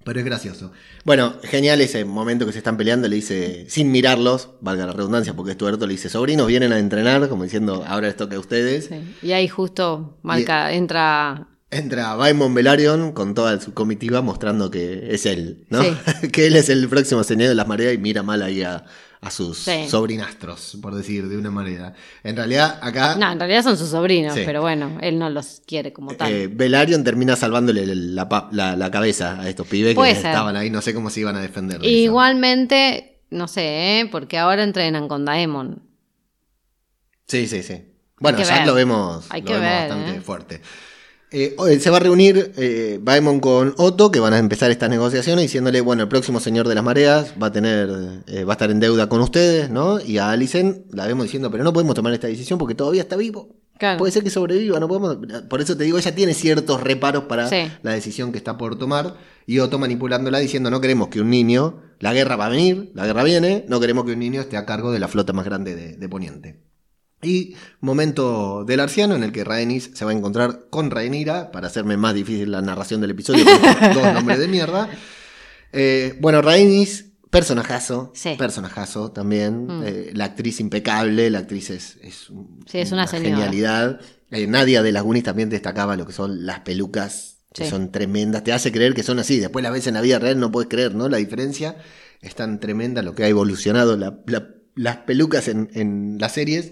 Pero es gracioso. Bueno, genial ese momento que se están peleando, le dice, sin mirarlos, valga la redundancia, porque Estuardo le dice, sobrinos vienen a entrenar, como diciendo, ahora les toca a ustedes. Sí. Y ahí justo marca, entra Entra Baimon Velaryon con toda su comitiva mostrando que es él, ¿no? Sí. que él es el próximo señor de las mareas y mira mal ahí a, a sus Sí. sobrinastros, por decir de una manera. En realidad, acá No, en realidad son sus sobrinos, Sí. pero bueno, él no los quiere como tal. eh, Velaryon termina salvándole la, la- la cabeza a estos pibes Puede que ser. estaban ahí, no sé cómo se iban a defender. de eso. Igualmente, no sé, ¿eh? porque ahora entrenan con Daemon. Sí, sí, sí. Bueno, ya ver. lo vemos, Hay lo que vemos ver, bastante ¿eh? fuerte. Eh, hoy se va a reunir eh, Baemon con Otto, que van a empezar estas negociaciones, diciéndole, bueno, el próximo señor de las mareas va a tener, eh, va a estar en deuda con ustedes, ¿no? Y a Alicent la vemos diciendo, pero no podemos tomar esta decisión porque todavía está vivo. Claro. Puede ser que sobreviva, no podemos. Por eso te digo, ella tiene ciertos reparos para Sí. la decisión que está por tomar. Y Otto manipulándola diciendo, no queremos que un niño, la guerra va a venir, la guerra viene, no queremos que un niño esté a cargo de la flota más grande de, de Poniente. Y momento del arciano en el que Rhaenys se va a encontrar con Rhaenyra para hacerme más difícil la narración del episodio con dos nombres de mierda. Eh, bueno, Rhaenys, personajazo, Sí. personajazo también. Mm. Eh, la actriz impecable, la actriz es, es, Sí, es una genialidad. Eh, Nadia de las Goonies también destacaba lo que son las pelucas, que Sí. son tremendas. Te hace creer que son así. Después las ves en la vida real, no puedes creer, ¿no? La diferencia es tan tremenda lo que ha evolucionado la- la- las pelucas en, en las series.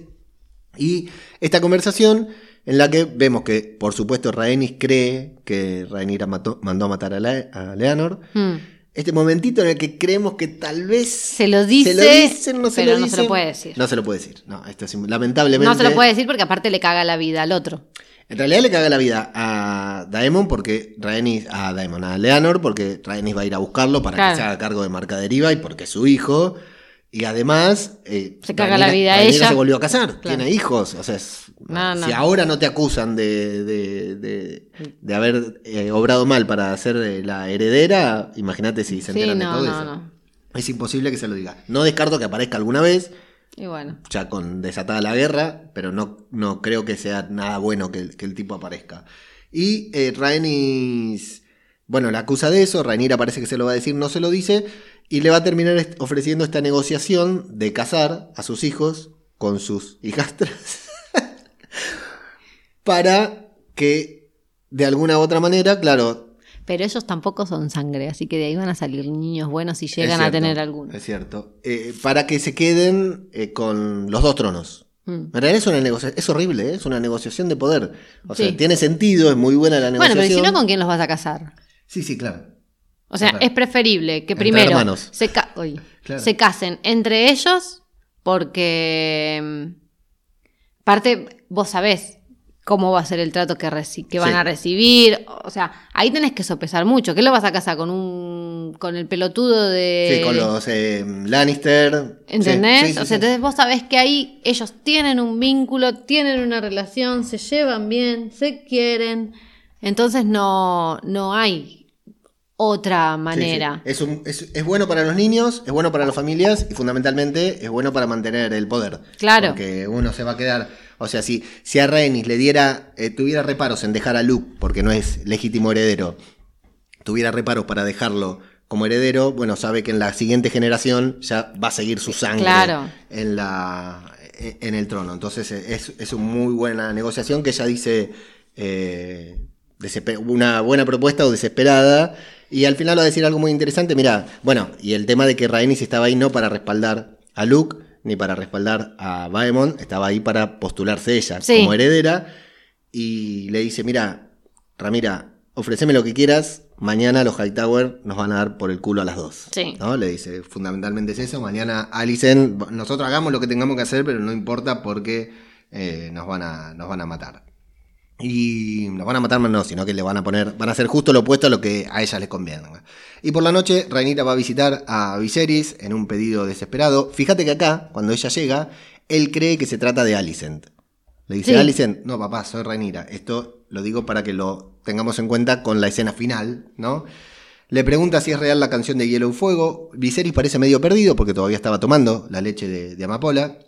Y esta conversación en la que vemos que, por supuesto, Rhaenys cree que Rhaenyra mató- mandó a matar a, Le- a Leonor. Hmm. Este momentito en el que creemos que tal vez Se lo dice, se lo dicen, no se pero lo no se lo puede decir. No se lo puede decir. No, esto es lamentablemente. No se lo puede decir porque aparte le caga la vida al otro. En realidad le caga la vida a Daemon porque Rhaenys, a Daemon, a Leonor, porque Rhaenys va a ir a buscarlo para Claro. que se haga cargo de Marca Deriva y porque es su hijo. Y además. eh, Se caga la vida a Rhaenyra ella. se volvió a casar, Claro. tiene hijos. O sea, es- No, no. si ahora no te acusan de, de, de- de haber eh, obrado mal para ser eh, la heredera, imagínate si se Sí, enteran de todo no, eso. no. Es imposible que se lo diga. No descarto que aparezca alguna vez, Y bueno. ya con desatada la guerra, pero no, no creo que sea nada bueno que, el- que el tipo aparezca. Y eh, Rhaenys, bueno, la acusa de eso, Rhaenyra parece que se lo va a decir, no se lo dice, y le va a terminar ofreciendo esta negociación de casar a sus hijos con sus hijastras para que de alguna u otra manera, claro, Pero ellos tampoco son sangre, así que de ahí van a salir niños buenos si llegan a tener alguno. Es cierto. Eh, para que se queden eh, con los dos tronos. Mm. En realidad es una es horrible, ¿eh? es una negociación de poder. O sea, tiene sentido, es muy buena la Bueno, negociación. pero ¿y si no, ¿con quién los vas a casar? Sí, sí, claro. O sea, Claro. es preferible que primero se, ca- uy, Claro. se casen entre ellos porque, mm, aparte, vos sabés cómo va a ser el trato que, van Sí. a recibir. O sea, ahí tenés que sopesar mucho. ¿Qué lo vas a casar con un con el pelotudo de... Sí, con los eh, Lannister. ¿Entendés? Sí, sí, sí, o sea, entonces vos sabés que ahí ellos tienen un vínculo, tienen una relación, se llevan bien, se quieren. Entonces no, no hay otra manera. Sí, sí. Es, un- es- es bueno para los niños, es bueno para las familias y fundamentalmente es bueno para mantener el poder. Claro. Porque uno se va a quedar. O sea, si, si a Rhaenys le diera, eh, tuviera reparos en dejar a Luke porque no es legítimo heredero, tuviera reparos para dejarlo como heredero, bueno, sabe que en la siguiente generación ya va a seguir su sangre Claro. en, la, en el trono. Entonces eh, es, es una muy buena negociación que ella dice eh, una buena propuesta o desesperada. Y al final va a decir algo muy interesante. Mira, bueno, y el tema de que Rhaenys estaba ahí no para respaldar a Luke ni para respaldar a Baemon, estaba ahí para postularse ella Sí. como heredera. Y le dice, mira, Ramira, ofreceme lo que quieras, mañana los Hightower nos van a dar por el culo a las dos. Sí. ¿no? Le dice, fundamentalmente es eso, mañana Alicent, nosotros hagamos lo que tengamos que hacer, pero no importa porque eh, nos, van a, nos van a matar. Y nos van a matar no, sino que le van a poner, van a hacer justo lo opuesto a lo que a ella les conviene. Y por la noche, Rhaenyra va a visitar a Viserys en un pedido desesperado. Fíjate que acá, cuando ella llega, él cree que se trata de Alicent. Le dice, Sí. Alicent, no papá, soy Rhaenyra. Esto lo digo para que lo tengamos en cuenta con la escena final, ¿no? Le pregunta si es real la canción de Hielo y Fuego. Viserys parece medio perdido porque todavía estaba tomando la leche de, de Amapola.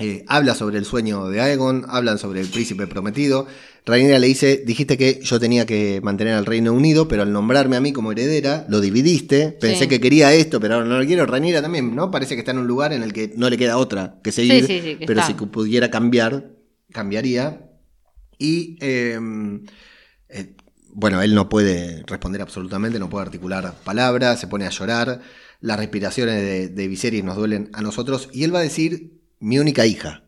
Eh, habla sobre el sueño de Aegon, hablan sobre el príncipe prometido. Rhaenyra le dice, dijiste que yo tenía que mantener al Reino Unido, pero al nombrarme a mí como heredera, lo dividiste. Pensé Sí. que quería esto, pero ahora no lo quiero. Rhaenyra también, ¿no? Parece que está en un lugar en el que no le queda otra que seguir, sí, sí, que pero está. si pudiera cambiar, cambiaría. Y eh, eh, bueno, él no puede responder absolutamente, no puede articular palabras, se pone a llorar. Las respiraciones de, de Viserys nos duelen a nosotros. Y él va a decir, mi única hija.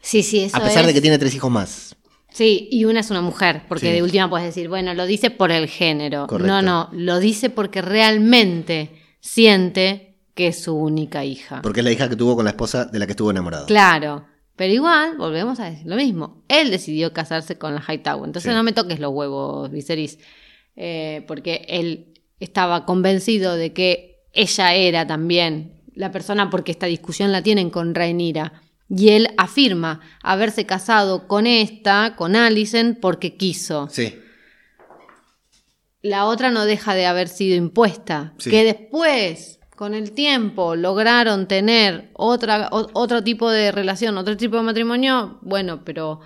Sí, sí, eso a pesar es. de que tiene tres hijos más. Sí, y una es una mujer, porque Sí. de última puedes decir, bueno, lo dice por el género. Correcto. No, no, lo dice porque realmente siente que es su única hija. Porque es la hija que tuvo con la esposa de la que estuvo enamorado. Claro, pero igual, volvemos a decir lo mismo. Él decidió casarse con la Hightower. Entonces Sí. no me toques los huevos, Viserys. Eh, porque él estaba convencido de que ella era también la persona porque esta discusión la tienen con Rhaenyra. Y él afirma haberse casado con esta, con Alicent, porque quiso. Sí, La otra no deja de haber sido impuesta. Sí. Que después, con el tiempo, lograron tener otra, o- otro tipo de relación, otro tipo de matrimonio. Bueno, pero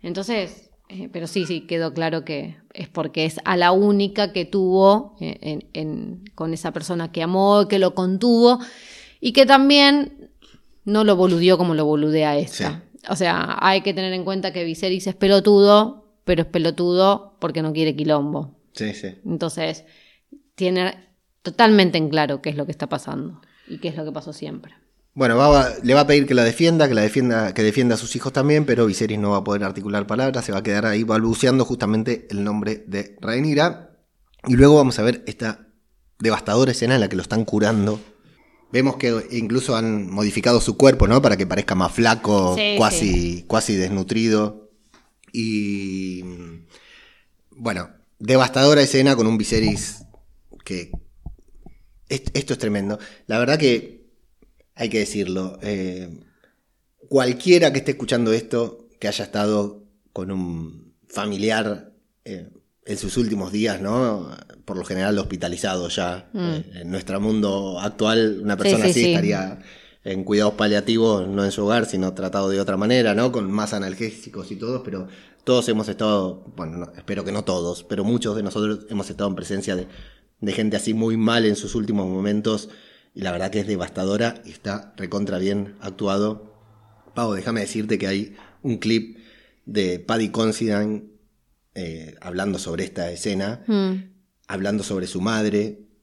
entonces, eh, pero sí, sí, quedó claro que es porque es a la única que tuvo eh, en- en- con esa persona que amó, que lo contuvo y que también no lo boludeó como lo boludea esta. O sea, hay que tener en cuenta que Viserys es pelotudo, pero es pelotudo porque no quiere quilombo. sí, sí. Entonces, tiene totalmente en claro qué es lo que está pasando y qué es lo que pasó siempre. Bueno, va a- le va a pedir que la defienda, que la defienda, que defienda a sus hijos también, pero Viserys no va a poder articular palabras, se va a quedar ahí balbuceando justamente el nombre de Rhaenyra. Y luego vamos a ver esta devastadora escena en la que lo están curando. Vemos que incluso han modificado su cuerpo, ¿no? Para que parezca más flaco, Sí, cuasi, cuasi desnutrido. Y bueno, devastadora escena con un Viserys que est- esto es tremendo. La verdad que hay que decirlo. eh, cualquiera que esté escuchando esto, que haya estado con un familiar eh, en sus últimos días, ¿no? Por lo general hospitalizado ya. eh, en nuestro mundo actual, una persona Mm. sí, así sí. estaría en cuidados paliativos, no en su hogar, sino tratado de otra manera, ¿no? Con más analgésicos y todo, pero todos hemos estado, bueno, no, espero que no todos, pero muchos de nosotros hemos estado en presencia de, de gente así muy mal en sus últimos momentos y la verdad que es devastadora y está recontra bien actuado. Pau, déjame decirte que hay un clip de Paddy Considine eh, hablando sobre esta escena, Mm, hablando sobre su madre,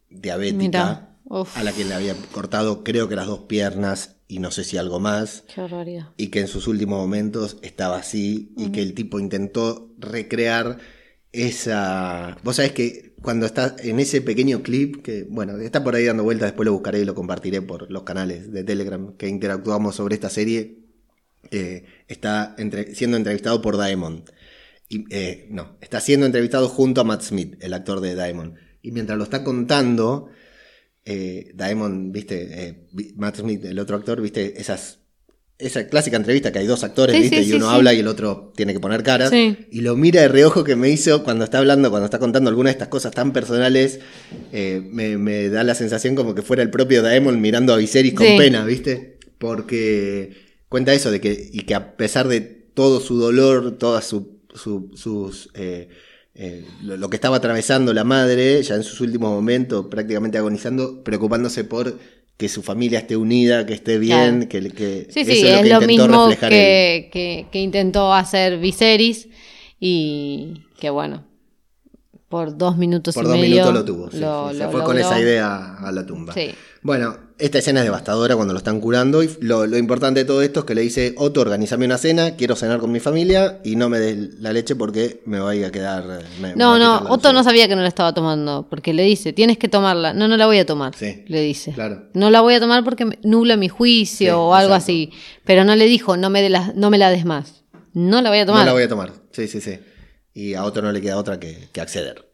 diabética, a la que le había cortado creo que las dos piernas y no sé si algo más qué barbaridad. y que en sus últimos momentos estaba así y que el tipo intentó recrear esa... Vos sabés que cuando está en ese pequeño clip, que bueno, está por ahí dando vueltas, después lo buscaré y lo compartiré por los canales de Telegram que interactuamos sobre esta serie, eh, está entre- siendo entrevistado por Daemon. Y, eh, no, está siendo entrevistado junto a Matt Smith, el actor de Daemon. Y mientras lo está contando, eh, Daemon, viste, eh, Matt Smith, el otro actor, viste, esas, esa clásica entrevista que hay dos actores, Sí, viste, sí, y uno sí. habla y el otro tiene que poner caras. Y lo mira de reojo que me hizo cuando está hablando, cuando está contando alguna de estas cosas tan personales, eh, me, me da la sensación como que fuera el propio Daemon mirando a Viserys con pena, viste, porque cuenta eso de que, y que a pesar de todo su dolor, todas su- su- sus... eh, eh, lo, lo que estaba atravesando la madre, ya en sus últimos momentos, prácticamente agonizando, preocupándose por que su familia esté unida, que esté bien, Claro. que, que Sí, eso sí, es lo es que lo mismo que, que- que intentó hacer Viserys y que bueno, por dos minutos Por y dos medio minutos lo tuvo. sí, lo- sí, se lo fue con esa idea a la tumba. Sí. Bueno, esta escena es devastadora cuando lo están curando. Y lo, lo importante de todo esto es que le dice: Otto, organizame una cena, quiero cenar con mi familia y no me des la leche porque me voy a quedar. me- No, no, Otto no leche". sabía que no la estaba tomando, porque le dice, tienes que tomarla. No, no la voy a tomar, Sí, le dice. claro. No la voy a tomar porque nubla mi juicio Sí, o algo exacto. así. Pero no le dijo, no me, de la, no me la des más. No la voy a tomar. No la voy a tomar. Sí, sí, sí. Y a Otto no le queda otra que, que acceder.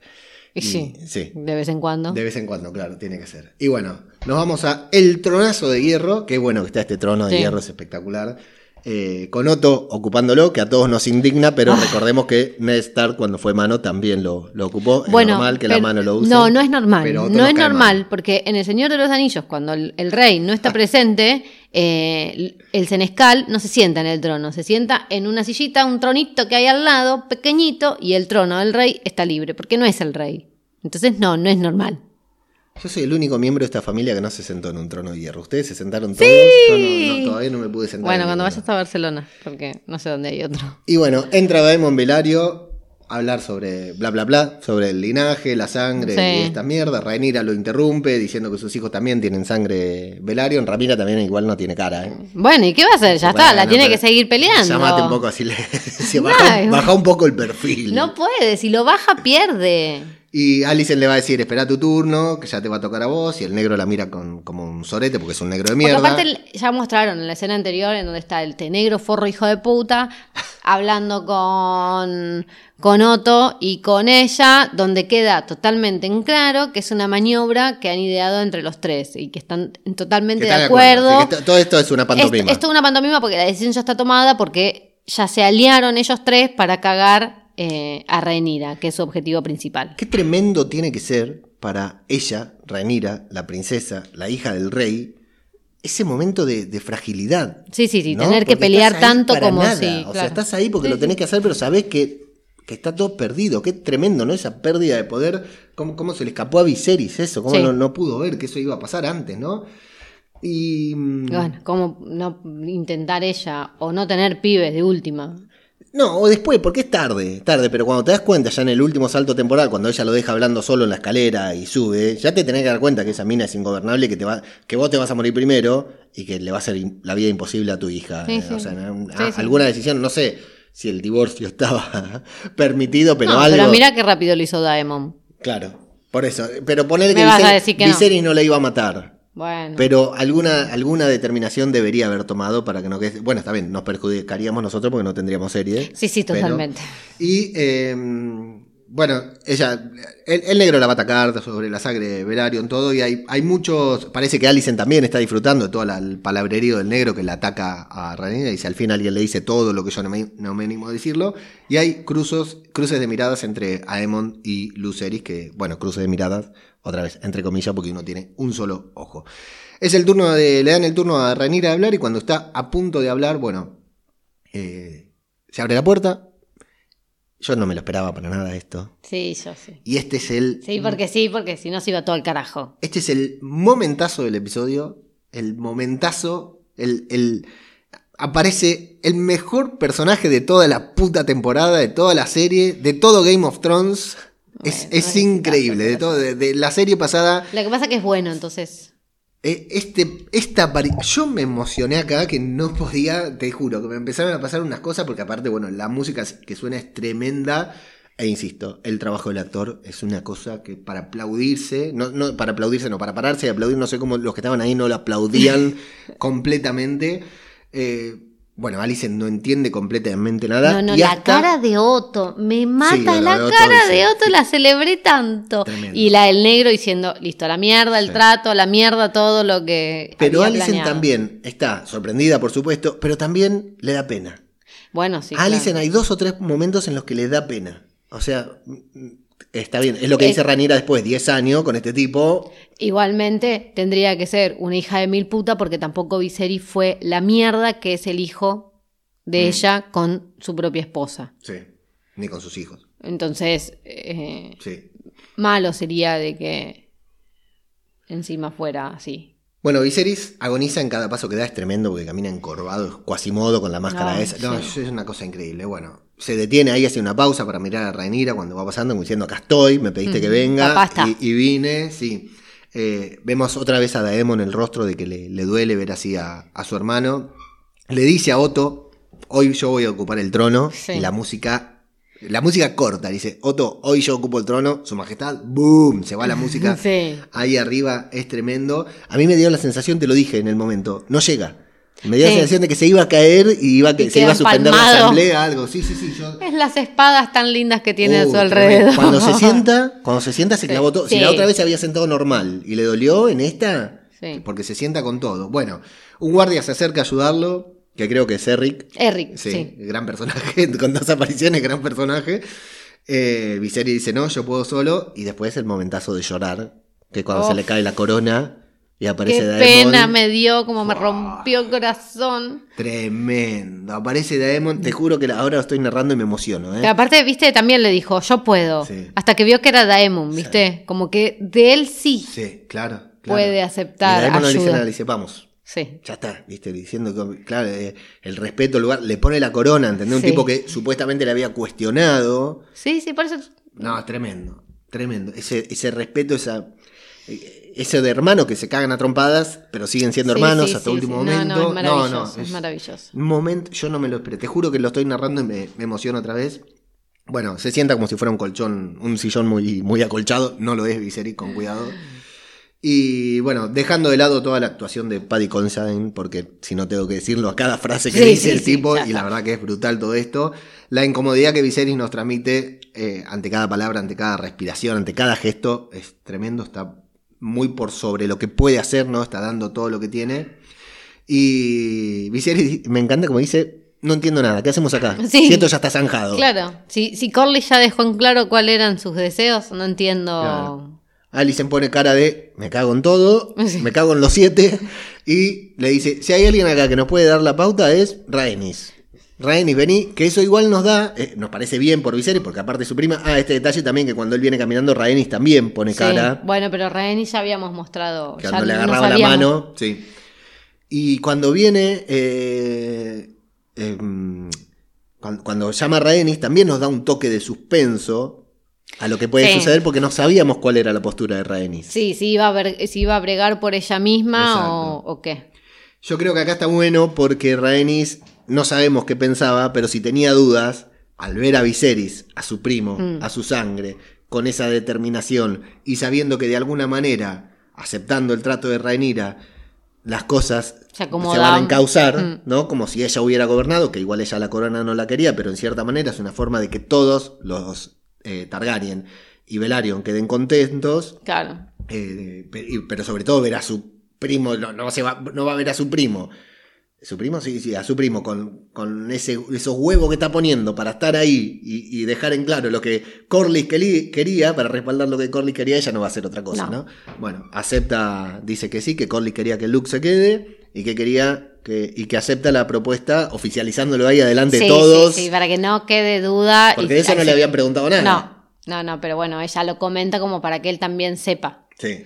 Y sí, sí. de vez en cuando. De vez en cuando, claro, tiene que ser. Y bueno, nos vamos a El Tronazo de Hierro. Qué bueno que está este trono de Sí. hierro, es espectacular. Eh, con Otto ocupándolo, que a todos nos indigna, pero recordemos que Ned Stark cuando fue mano también lo, lo ocupó. Es Bueno, normal que la mano lo use. No, no es normal. No es normal, mal. porque en El Señor de los Anillos, cuando el, el rey no está presente, eh, el senescal no se sienta en el trono, se sienta en una sillita, un tronito que hay al lado, pequeñito, y el trono del rey está libre, porque no es el rey. Entonces, no, no es normal. Yo soy el único miembro de esta familia que no se sentó en un trono de hierro. ¿Ustedes se sentaron todos? Yo no- no, todavía no me pude sentar. Bueno, en cuando vayas a Barcelona, porque no sé dónde hay otro. Y bueno, entra Daemon Velario hablar sobre bla bla bla, sobre el linaje, la sangre Sí. y esta mierda. Rhaenyra lo interrumpe diciendo que sus hijos también tienen sangre Velaryon. Ramira también igual no tiene cara, ¿eh? Bueno, ¿y qué va a hacer? Ya está, la tiene que seguir peleando. Llamate un poco así, le, No, baja, baja un poco el perfil. No puede, si lo baja, pierde. Y Alicent le va a decir, espera tu turno, que ya te va a tocar a vos. Y el negro la mira con, como un sorete porque es un negro de Porque mierda. aparte el- ya mostraron en la escena anterior en donde está el te negro forro hijo de puta hablando con, con Otto y con ella, donde queda totalmente en claro que es una maniobra que han ideado entre los tres y que están totalmente de acuerdo. Todo esto es una pantomima. Esto, esto es una pantomima porque la decisión ya está tomada porque ya se aliaron ellos tres para cagar eh, a Rhaenyra, que es su objetivo principal. Qué tremendo tiene que ser para ella, Rhaenyra, la princesa, la hija del rey, ese momento de, de fragilidad. Sí, sí, sí, ¿no? tener que pelear tanto como nada. sí. O sea, estás ahí porque Sí, lo tenés que hacer, pero sabés que, que está todo perdido. Qué tremendo, ¿no? Esa pérdida de poder. ¿Cómo, cómo se le escapó a Viserys eso? ¿Cómo Sí. no, no pudo ver que eso iba a pasar antes, no? Y. mm, Bueno, como no intentar ella o no tener pibes de última. No, o después, porque es tarde, tarde, pero cuando te das cuenta ya en el último salto temporal, cuando ella lo deja hablando solo en la escalera y sube, ya te tenés que dar cuenta que esa mina es ingobernable, que te va, que vos te vas a morir primero y que le va a hacer im- la vida imposible a tu hija. Sí, Eh, sí. O sea, un- Sí, a- sí. alguna decisión, no sé si el divorcio estaba permitido, pero no, algo. pero mira qué rápido lo hizo Daemon. Claro, por eso. Pero poner que vas a Viser- decir que no. Viserys no. la iba a matar. Bueno. Pero alguna, alguna determinación debería haber tomado para que no quede. Bueno, está bien, nos perjudicaríamos nosotros porque no tendríamos serie. Sí, sí, pero- totalmente. y eh, bueno, ella, el, negro la va a atacar sobre la sangre de Velaryon, todo, y hay, hay muchos. Parece que Alicent también está disfrutando de todo la- el palabrerío del negro que la ataca a Rhaenyra. Y si al fin alguien le dice todo lo que yo no me, animo a decirlo. Y hay cruzos, cruces de miradas entre Aemon y Lucerys, que, bueno, cruces de miradas, otra vez, entre comillas, porque uno tiene un solo ojo. Es el turno de. Le dan el turno a Rhaenyra de hablar, y cuando está a punto de hablar, bueno. eh, se abre la puerta. Yo no me lo esperaba para nada esto. Sí, yo sí. Y este es el. Sí, porque sí, porque si no se iba todo al carajo. Este es el momentazo del episodio. El momentazo. El, el- aparece el mejor personaje de toda la puta temporada, de toda la serie, de todo Game of Thrones. es Bueno, es no increíble. De, todo, de, de la serie pasada. Lo que pasa que es bueno, entonces. Eh, Este, esta yo me emocioné acá que no podía, te juro, que me empezaron a pasar unas cosas porque aparte, bueno, la música que suena es tremenda. E insisto, el trabajo del actor es una cosa que para aplaudirse, no, no para aplaudirse, no, para pararse y aplaudir, no sé cómo los que estaban ahí no lo aplaudían completamente. Eh, bueno, Alicent no entiende completamente nada. No, no, y la cara de Otto. Me mata Sí, la de Otto cara de Otto, la celebré tanto. Tremendo. Y la del negro diciendo, listo, la mierda, el Sí. trato, a la mierda, todo lo que. Pero había planeado. también está sorprendida, por supuesto, pero también le da pena. Bueno, sí. a claro. hay dos o tres momentos en los que le da pena. O sea, está bien, es lo que Es- dice Ranira después, 10 años con este tipo. Igualmente tendría que ser una hija de mil puta porque tampoco Viserys fue la mierda que es el hijo Mm. de ella con su propia esposa. Sí, ni con sus hijos. Entonces, eh, Sí. malo sería de que encima fuera así. Bueno, Viserys agoniza en cada paso que da, es tremendo porque camina encorvado, cuasimodo con la máscara Ay, esa. No, sí. es una cosa increíble. Bueno, se detiene ahí, hace una pausa para mirar a Rhaenyra cuando va pasando, como diciendo, acá estoy, me pediste que venga. Y, y vine, sí. Eh, vemos otra vez a Daemon el rostro de que le, le duele ver así a, a su hermano. Le dice a Otto, hoy yo voy a ocupar el trono. Sí. Y la música... La música corta, dice, Otto, hoy yo ocupo el trono, su majestad, boom, se va la música Sí. ahí arriba es tremendo. A mí me dio la sensación, te lo dije en el momento, no llega. Me dio Sí. la sensación de que se iba a caer y iba que Y se iba a suspender la asamblea, algo. Sí, sí, sí. Yo, Es las espadas tan lindas que tiene a Uh, su tremendo. alrededor. Cuando se sienta, cuando se sienta se Sí. clavó todo. Si Sí. la otra vez se había sentado normal y le dolió en esta, porque se sienta con todo. Bueno, un guardia se acerca a ayudarlo. que creo que es Eric. Eric, Sí, gran personaje, con dos apariciones, gran personaje. Eh, Viserys dice, no, yo puedo solo. Y después el momentazo de llorar, que cuando se le cae la corona y aparece Qué Daemon. pena me dio, como me rompió el corazón. Tremendo. Aparece Daemon. Te juro que ahora lo estoy narrando y me emociono. ¿eh? Aparte, viste, también le dijo, yo puedo. Sí. Hasta que vio que era Daemon, viste. Como que de él sí. Sí, claro. claro. Puede aceptar Y Daemon le dice ayuda. nada, le dice, vamos. Sí. Ya está, viste, diciendo que, claro, eh, el respeto al lugar, le pone la corona, ¿entendés? Un Sí. tipo que supuestamente le había cuestionado. Sí, sí, por eso. No, tremendo, tremendo. Ese, ese respeto, esa, eh, ese de hermanos que se cagan a trompadas, pero siguen siendo Sí, hermanos sí, hasta sí, último. No, momento. no, es maravilloso, no, es es maravilloso. Un momento, yo no me lo esperé. Te juro que lo estoy narrando y me, me emociono otra vez. Bueno, se sienta como si fuera un colchón, un sillón muy, muy acolchado. No lo es, Viserys, con cuidado. Y bueno, dejando de lado toda la actuación de Paddy Considine, porque si no tengo que decirlo a cada frase que Sí, dice sí, el tipo, y la verdad que es brutal todo esto, la incomodidad que Viserys nos transmite eh, ante cada palabra, ante cada respiración, ante cada gesto, es tremendo, está muy por sobre lo que puede hacer, ¿no? Está dando todo lo que tiene. Y Viserys me encanta como dice, no entiendo nada, ¿qué hacemos acá? Sí. Si esto ya está zanjado. Claro, si, si Corley ya dejó en claro cuáles eran sus deseos, no entiendo. Claro. Alicent pone cara de me cago en todo, Sí. me cago en los siete y le dice, si hay alguien acá que nos puede dar la pauta es Rhaenys. Rhaenys, vení, que eso igual nos da, eh, nos parece bien por Viserys, porque aparte su prima, ah, este detalle también que cuando él viene caminando Rhaenys también pone Sí. cara, Bueno, pero Rhaenys ya habíamos mostrado. que ya cuando le agarraba la mano, sí. Y cuando viene, eh, em, cuando, cuando llama a Rhaenys también nos da un toque de suspenso a lo que puede Sí. suceder porque no sabíamos cuál era la postura de Rhaenys. Sí, si iba, a ver, si iba a bregar por ella misma o, o qué. Yo creo que acá está bueno porque Rhaenys no sabemos qué pensaba, pero si tenía dudas, al ver a Viserys, a su primo, Mm. a su sangre, con esa determinación y sabiendo que de alguna manera, aceptando el trato de Rhaenyra, las cosas Se van a encauzar, Mm. ¿no? Como si ella hubiera gobernado, que igual ella la corona no la quería, pero en cierta manera es una forma de que todos los eh, Targaryen y Velaryon queden contentos Claro. eh, pero sobre todo ver a su primo, no, no, se va, no va a ver a su primo. Su primo, sí, sí, a su primo, con, con ese, esos huevos que está poniendo para estar ahí y, y dejar en claro lo que queli- quería, para respaldar lo que Corlys quería, ella no va a hacer otra cosa, No. ¿no? Bueno, acepta, dice que sí, que Corlys quería que Luke se quede y que quería que, y que acepta la propuesta oficializándolo ahí adelante sí, de todos, sí, sí, para que no quede duda. porque y- de eso no le habían preguntado nada. No, no, no, pero bueno, ella lo comenta como para que él también sepa. Sí.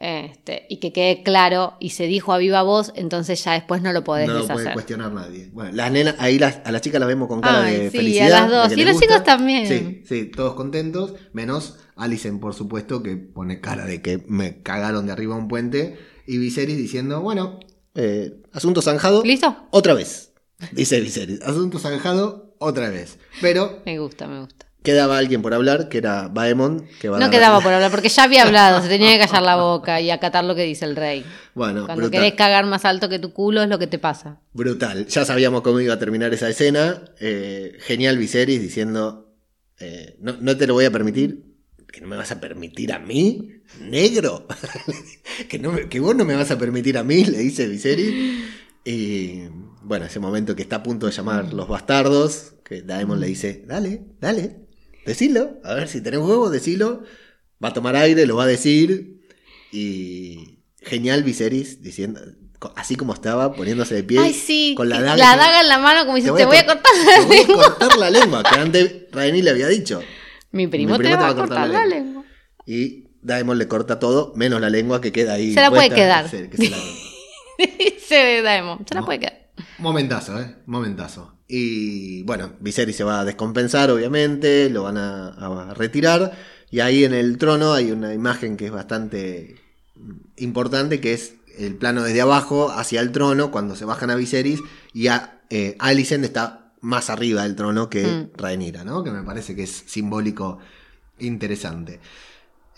Este, y que quede claro y se dijo a viva voz, entonces ya después no lo podés no lo puede deshacer. cuestionar nadie. Bueno, las nenas, ahí las, a las chicas las vemos con cara Ay, de sí, felicidad. a las dos. que Y los gusta. chicos también. Sí, sí, todos contentos, menos Alicent, por supuesto, que pone cara de que me cagaron de arriba un puente. Y Viserys diciendo, bueno, eh, asunto zanjado. ¿Listo? Otra vez. Dice Viserys, asunto zanjado otra vez. Pero Me gusta, me gusta. Quedaba alguien por hablar, que era Baemon. Que va No quedaba por hablar, porque ya había hablado, se tenía que callar la boca y acatar lo que dice el rey. Bueno, Cuando brutal. querés cagar más alto que tu culo es lo que te pasa. Brutal. Ya sabíamos cómo iba a terminar esa escena. Eh, genial Viserys diciendo, eh, no, no te lo voy a permitir. ¿Que no me vas a permitir a mí? ¿Negro? ¿Que, no me- ¿Que vos no me vas a permitir a mí? Le dice Viserys. Y bueno, ese momento que está a punto de llamar los bastardos, que Daemon le dice, dale, dale, decilo. A ver si tenés huevo, decilo. Va a tomar aire, lo va a decir. Y genial Viserys diciendo, así como estaba, poniéndose de pie. Ay, sí, con la daga. la daga en la mano como dice, te voy a cor- cortar la te voy a lengua. cortar la lengua, que antes Rhaenys le había dicho. Mi primo, te, va a cortar, la lengua. Y Daemon le corta todo, menos la lengua que queda ahí. Se la puede quedar. Que se la- Daemon, se la puede quedar. Momentazo, ¿eh? Momentazo. Y bueno, Viserys se va a descompensar, obviamente, lo van a, a retirar. Y ahí en el trono hay una imagen que es bastante importante, que es el plano desde abajo hacia el trono, cuando se bajan a Viserys, y a, eh, Alicent está más arriba del trono que Mm. Rhaenyra, ¿no? Que me parece que es simbólico interesante.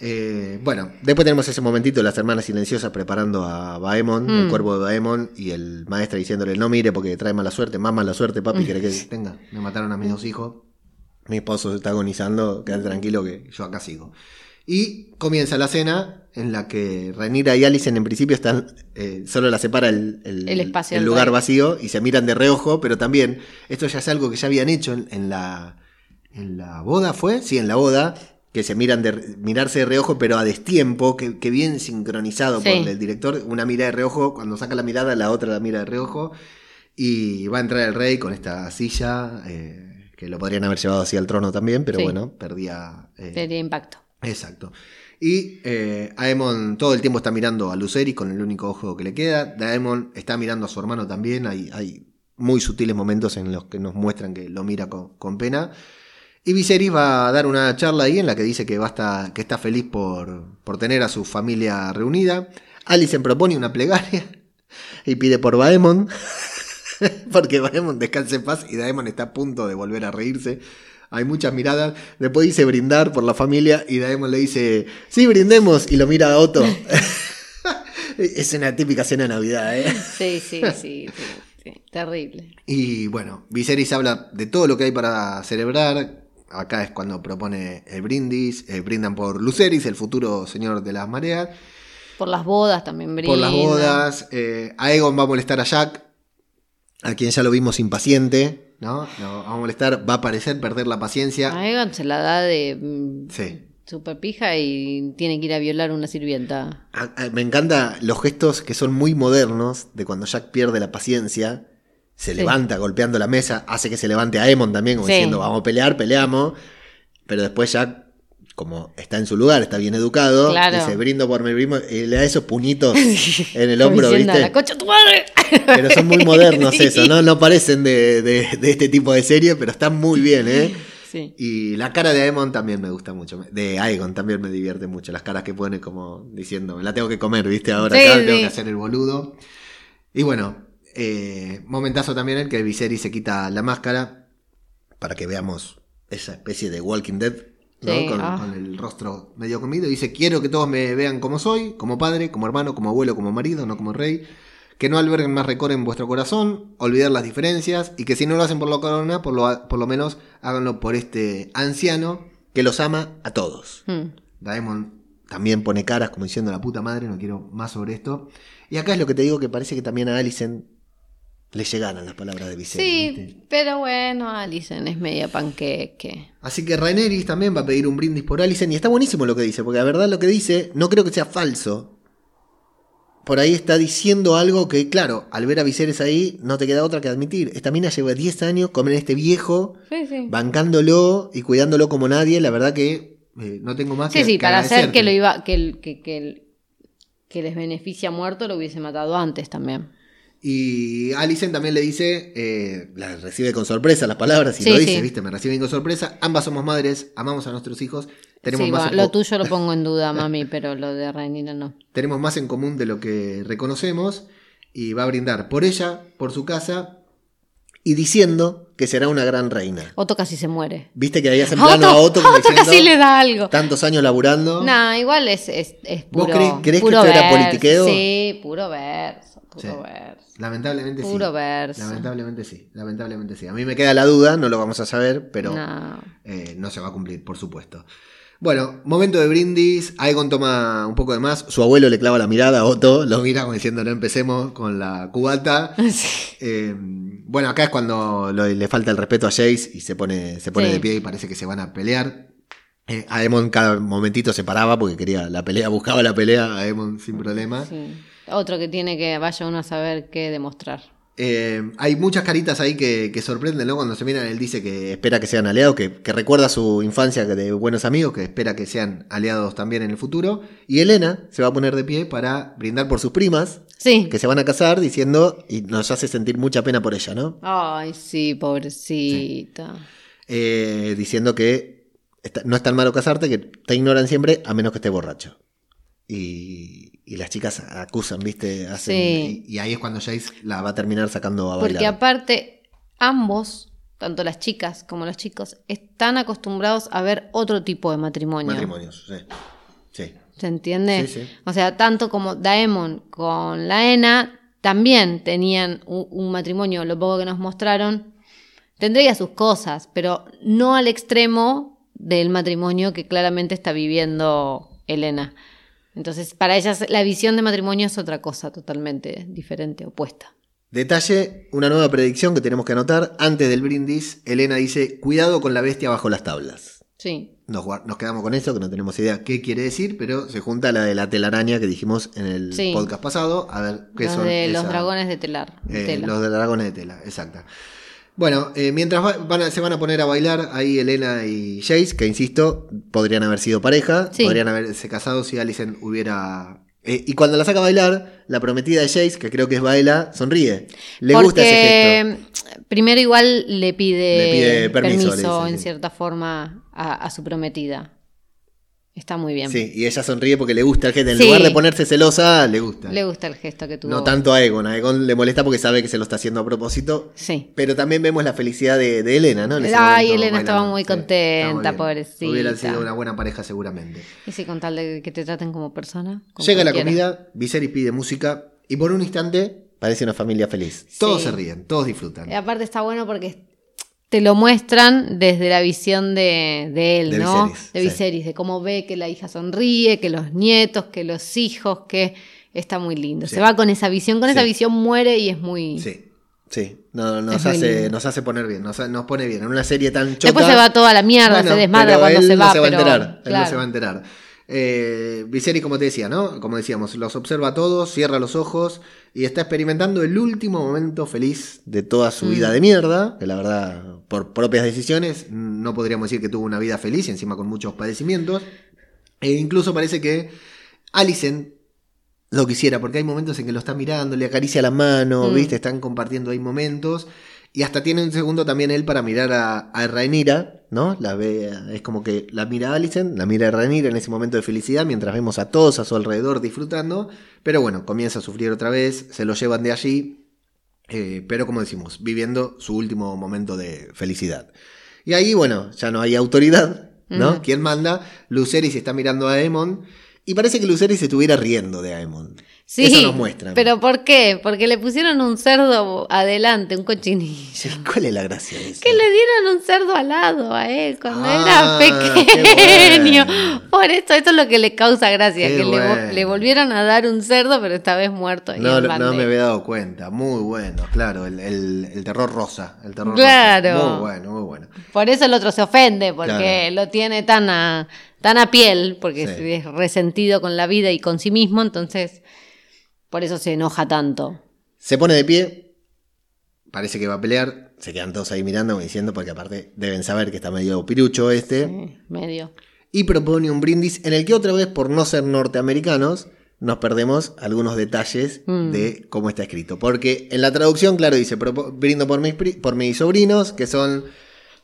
Eh, bueno, después tenemos ese momentito de las hermanas silenciosas preparando a Baemon, el Mm. cuervo de Baemon, y el maestra diciéndole, no mire porque trae mala suerte, más mala suerte, papi, ¿querés que tenga? Me mataron a mis dos hijos, mi esposo se está agonizando, quédate tranquilo que yo acá sigo. Y comienza la cena, en la que Rhaenyra y Alicent en principio están, eh, solo la separa el, el- El espacio el lugar vacío y se miran de reojo, pero también esto ya es algo que ya habían hecho en, en la, en la boda, ¿fue? Sí, en la boda, que se miran de mirarse de reojo, pero a destiempo, que, que bien sincronizado Sí. por el director, una mira de reojo, cuando saca la mirada, la otra la mira de reojo, y va a entrar el rey con esta silla, eh, que lo podrían haber llevado así al trono también, pero Sí. bueno, perdía... eh, Sería impacto. Exacto. Y eh, Aemon todo el tiempo está mirando a Luceri con el único ojo que le queda. Daemon está mirando a su hermano también. Hay, hay muy sutiles momentos en los que nos muestran que lo mira con, con pena. Y Viserys va a dar una charla ahí en la que dice que, basta, que está feliz por, por tener a su familia reunida. Alicent propone una plegaria y pide por Baemon. Porque Baemon descanse en paz y Daemon está a punto de volver a reírse. Hay muchas miradas. Después dice brindar por la familia y Daemon le dice, sí, brindemos. Y lo mira a Otto. es una típica cena de Navidad, ¿eh? Sí, sí, sí, sí, sí. Terrible. Y bueno, Viserys habla de todo lo que hay para celebrar. Acá es cuando propone el brindis. eh, brindan por Luceris, el futuro señor de las mareas. Por las bodas también brinda. Por las bodas. eh, Aegon va a molestar a Jack, a quien ya lo vimos impaciente. ¿no? Lo va a molestar, va a parecer perder la paciencia. A Egon se la da de mm, Sí. super pija y tiene que ir a violar a una sirvienta. A- a- me encantan los gestos que son muy modernos de cuando Jack pierde la paciencia. Se Sí. levanta golpeando la mesa, hace que se levante a Aemon también, como Sí. diciendo, vamos a pelear, peleamos. Pero después Jack, como está en su lugar, está bien educado, Claro. dice, brindo por mi primo, y le da esos puñitos en el hombro, diciendo, ¿viste? ¡La concha de tu madre! Pero son muy modernos eso, ¿no? No parecen de, de- de este tipo de serie, pero están muy bien, ¿eh? Sí. Y la cara de Aemon también me gusta mucho. De Aegon también me divierte mucho. Las caras que pone como diciendo, me la tengo que comer, ¿viste? Ahora acá tengo que hacer el boludo. Y bueno, eh, momentazo también el que Viserys se quita la máscara para que veamos esa especie de Walking Dead, ¿no? Sí, con, ah. con el rostro medio comido. Y dice, quiero que todos me vean como soy, como padre, como hermano, como abuelo, como marido, no como rey. Que no alberguen más rencor en vuestro corazón, olvidar las diferencias y que si no lo hacen por la corona, por lo, por lo menos háganlo por este anciano que los ama a todos. Mm. Daemon también pone caras como diciendo la puta madre, no quiero más sobre esto. Y acá es lo que te digo que parece que también a Alicent le llegaron las palabras de Viserys. ¿viste? Sí, pero bueno, Alison es media panqueque. Así que Rhaenerys también va a pedir un brindis por Alicent y está buenísimo lo que dice, porque la verdad lo que dice no creo que sea falso. Por ahí está diciendo algo que, claro, al ver a Viserys ahí, no te queda otra que admitir. Esta mina lleva 10 años con este viejo, Sí, sí. bancándolo y cuidándolo como nadie. La verdad que eh, no tengo más Sí, que sí, que para hacer que lo iba, que, que, que, que les beneficia muerto lo hubiese matado antes también. Y Alicent también le dice, eh, la recibe con sorpresa las palabras y Sí, lo dice, sí. ¿viste? Me reciben con sorpresa. Ambas somos madres, amamos a nuestros hijos, tenemos, Sí, más, lo tuyo lo pongo en duda, mami, pero lo de Renina no. tenemos más en común de lo que reconocemos. Y va a brindar por ella, por su casa y diciendo que será una gran reina. Otto casi se muere. ¿Viste que ahí hacen plano a Otto, como diciendo, casi le da algo. tantos años laburando? Nah, igual es, es, es ¿Vos puro. crees- crees que puro esto era politiqueo? Sí, puro verso, puro Sí. verso. Lamentablemente sí. Puro verso. Lamentablemente sí, lamentablemente sí. A mí me queda la duda, no lo vamos a saber, pero No. eh, no se va a cumplir, por supuesto. Bueno, momento de brindis. Aegon toma un poco de más. Su abuelo le clava la mirada a Otto, lo mira como diciendo no empecemos con la cubata. Sí. Eh, bueno, acá es cuando lo- le falta el respeto a Jace y se pone, se pone Sí. de pie y parece que se van a pelear. Eh, Aemon cada momentito se paraba porque quería la pelea, buscaba la pelea, Aemon sin problema. Sí. Otro que tiene que vaya uno a saber qué demostrar. Eh, hay muchas caritas ahí que, que sorprenden, ¿no? Cuando se miran, él dice que espera que sean aliados, que, que recuerda su infancia de buenos amigos, que espera que sean aliados también en el futuro. Y Elena se va a poner de pie para brindar por sus primas, Sí. que se van a casar, diciendo, y nos hace sentir mucha pena por ella, ¿no? Ay, sí, pobrecita. Eh, diciendo que está- no es tan malo casarte, que te ignoran siempre, a menos que estés borracho. Y, y las chicas acusan, ¿viste? Hacen- Sí. y, y ahí es cuando Jace la va a terminar sacando a Porque bailar. aparte, ambos, tanto las chicas como los chicos, están acostumbrados a ver otro tipo de matrimonio. Matrimonios, sí. Sí. ¿Se entiende? Sí, sí. O sea, tanto como Daemon con la Ena también tenían un, un matrimonio, lo poco que nos mostraron, tendría sus cosas, pero no al extremo del matrimonio que claramente está viviendo Elena. Entonces, para ellas la visión de matrimonio es otra cosa totalmente diferente, opuesta. Detalle, una nueva predicción que tenemos que anotar. Antes del brindis, Elena dice, cuidado con la bestia bajo las tablas. Sí. Nos, quedamos con eso, que no tenemos idea qué quiere decir, pero se junta la de la telaraña que dijimos en el Sí. podcast pasado. A ver qué Los son de los dragones de telar. de Eh, tela. los de dragones de tela, exacta. Bueno, eh, mientras va- van a- se van a poner a bailar ahí Elena y Jace, que insisto, podrían haber sido pareja, Sí. podrían haberse casado si Alicent hubiera... eh, y cuando la saca a bailar, la prometida de Jace, que creo que es Baila, sonríe. Le gusta ese gesto. Primero igual le pide, Le pide permiso, permiso, le dice, en sí. cierta forma a, a su prometida. Está muy bien. Sí, y ella sonríe porque le gusta el gesto. En Sí. lugar de ponerse celosa, le gusta. Le gusta el gesto que tuvo. no tanto a Egon. A Egon le molesta porque sabe que se lo está haciendo a propósito. Sí. Pero también vemos la felicidad de, de Elena, ¿no? Ay, momento Elena estaba muy contenta, bien. pobrecita. Hubieran sido una buena pareja seguramente. Y sí, con tal de que te traten como persona. como Llega la comida, Viserys pide música y por un instante parece una familia feliz. Todos Sí. se ríen, todos disfrutan. Y aparte está bueno porque te lo muestran desde la visión de, de él, De ¿no? Viserys, de sí. Viserys, de cómo ve que la hija sonríe, que los nietos, que los hijos, que está muy lindo. Sí. Se va con esa visión, con Sí. esa visión muere y es muy... Sí, sí. No, nos, hace, nos hace poner bien, nos, nos pone bien. En una serie tan chota. Después se va toda la mierda, Bueno, se desmadra cuando él se no va, se va a pero- enterar. Él no claro. se va a enterar. Eh, Viserys, como te decía, ¿no? Como decíamos, los observa a todos, cierra los ojos y está experimentando el último momento feliz de toda su Mm. vida de mierda. Que la verdad, por propias decisiones, no podríamos decir que tuvo una vida feliz y encima con muchos padecimientos. E incluso parece que Alicent lo quisiera, porque hay momentos en que lo está mirando, le acaricia la mano, Mm. ¿viste? Están compartiendo ahí momentos. Y hasta tiene un segundo también él para mirar a, a Rhaenyra, ¿no? La ve, es como que la mira Alicent, la mira Rhaenyra en ese momento de felicidad, mientras vemos a todos a su alrededor disfrutando. Pero bueno, comienza a sufrir otra vez, se lo llevan de allí. eh, pero como decimos, viviendo su último momento de felicidad. Y ahí, bueno, ya no hay autoridad, ¿no? ¿Quién manda? Lucerys está mirando a Aemon. Y parece que Lucerys se estuviera riendo de Aemon. Sí, Eso nos muestran. pero ¿por qué? Porque le pusieron un cerdo adelante, un cochinillo. ¿Cuál es la gracia de eso? Que le dieron un cerdo al lado a él cuando Ah, era pequeño. bueno. Por eso, eso es lo que le causa gracia, Qué que le, vo- bueno. le volvieron a dar un cerdo, pero esta vez muerto. No, en no, me había dado cuenta. Muy bueno, claro. El, el- el terror rosa. El terror Claro. rosa. Muy bueno, muy bueno. Por eso el otro se ofende, porque Claro. lo tiene tan a, tan a piel, porque Sí. es resentido con la vida y con sí mismo, entonces por eso se enoja tanto. Se pone de pie. Parece que va a pelear. Se quedan todos ahí mirando, diciendo, porque aparte deben saber que está medio pirucho este. Sí, medio. y propone un brindis en el que otra vez, por no ser norteamericanos, nos perdemos algunos detalles Mm. de cómo está escrito. Porque en la traducción, claro, dice, "Propo- brindo por mis, por mis sobrinos, que son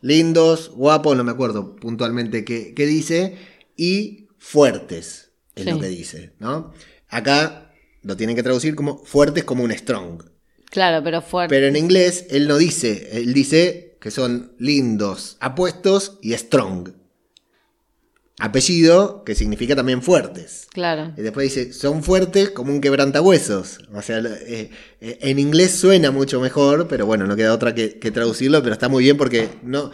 lindos, guapos, no me acuerdo puntualmente qué, qué dice, y fuertes, es Sí. lo que dice, ¿no? Acá lo tienen que traducir como fuertes como un strong. Claro, pero fuerte. Pero en inglés él no dice, él dice que son lindos, apuestos y strong. Apellido que significa también fuertes. Claro. Y después dice, son fuertes como un quebrantahuesos. O sea, eh, eh, en inglés suena mucho mejor, pero bueno, no queda otra que, que traducirlo, pero está muy bien porque no.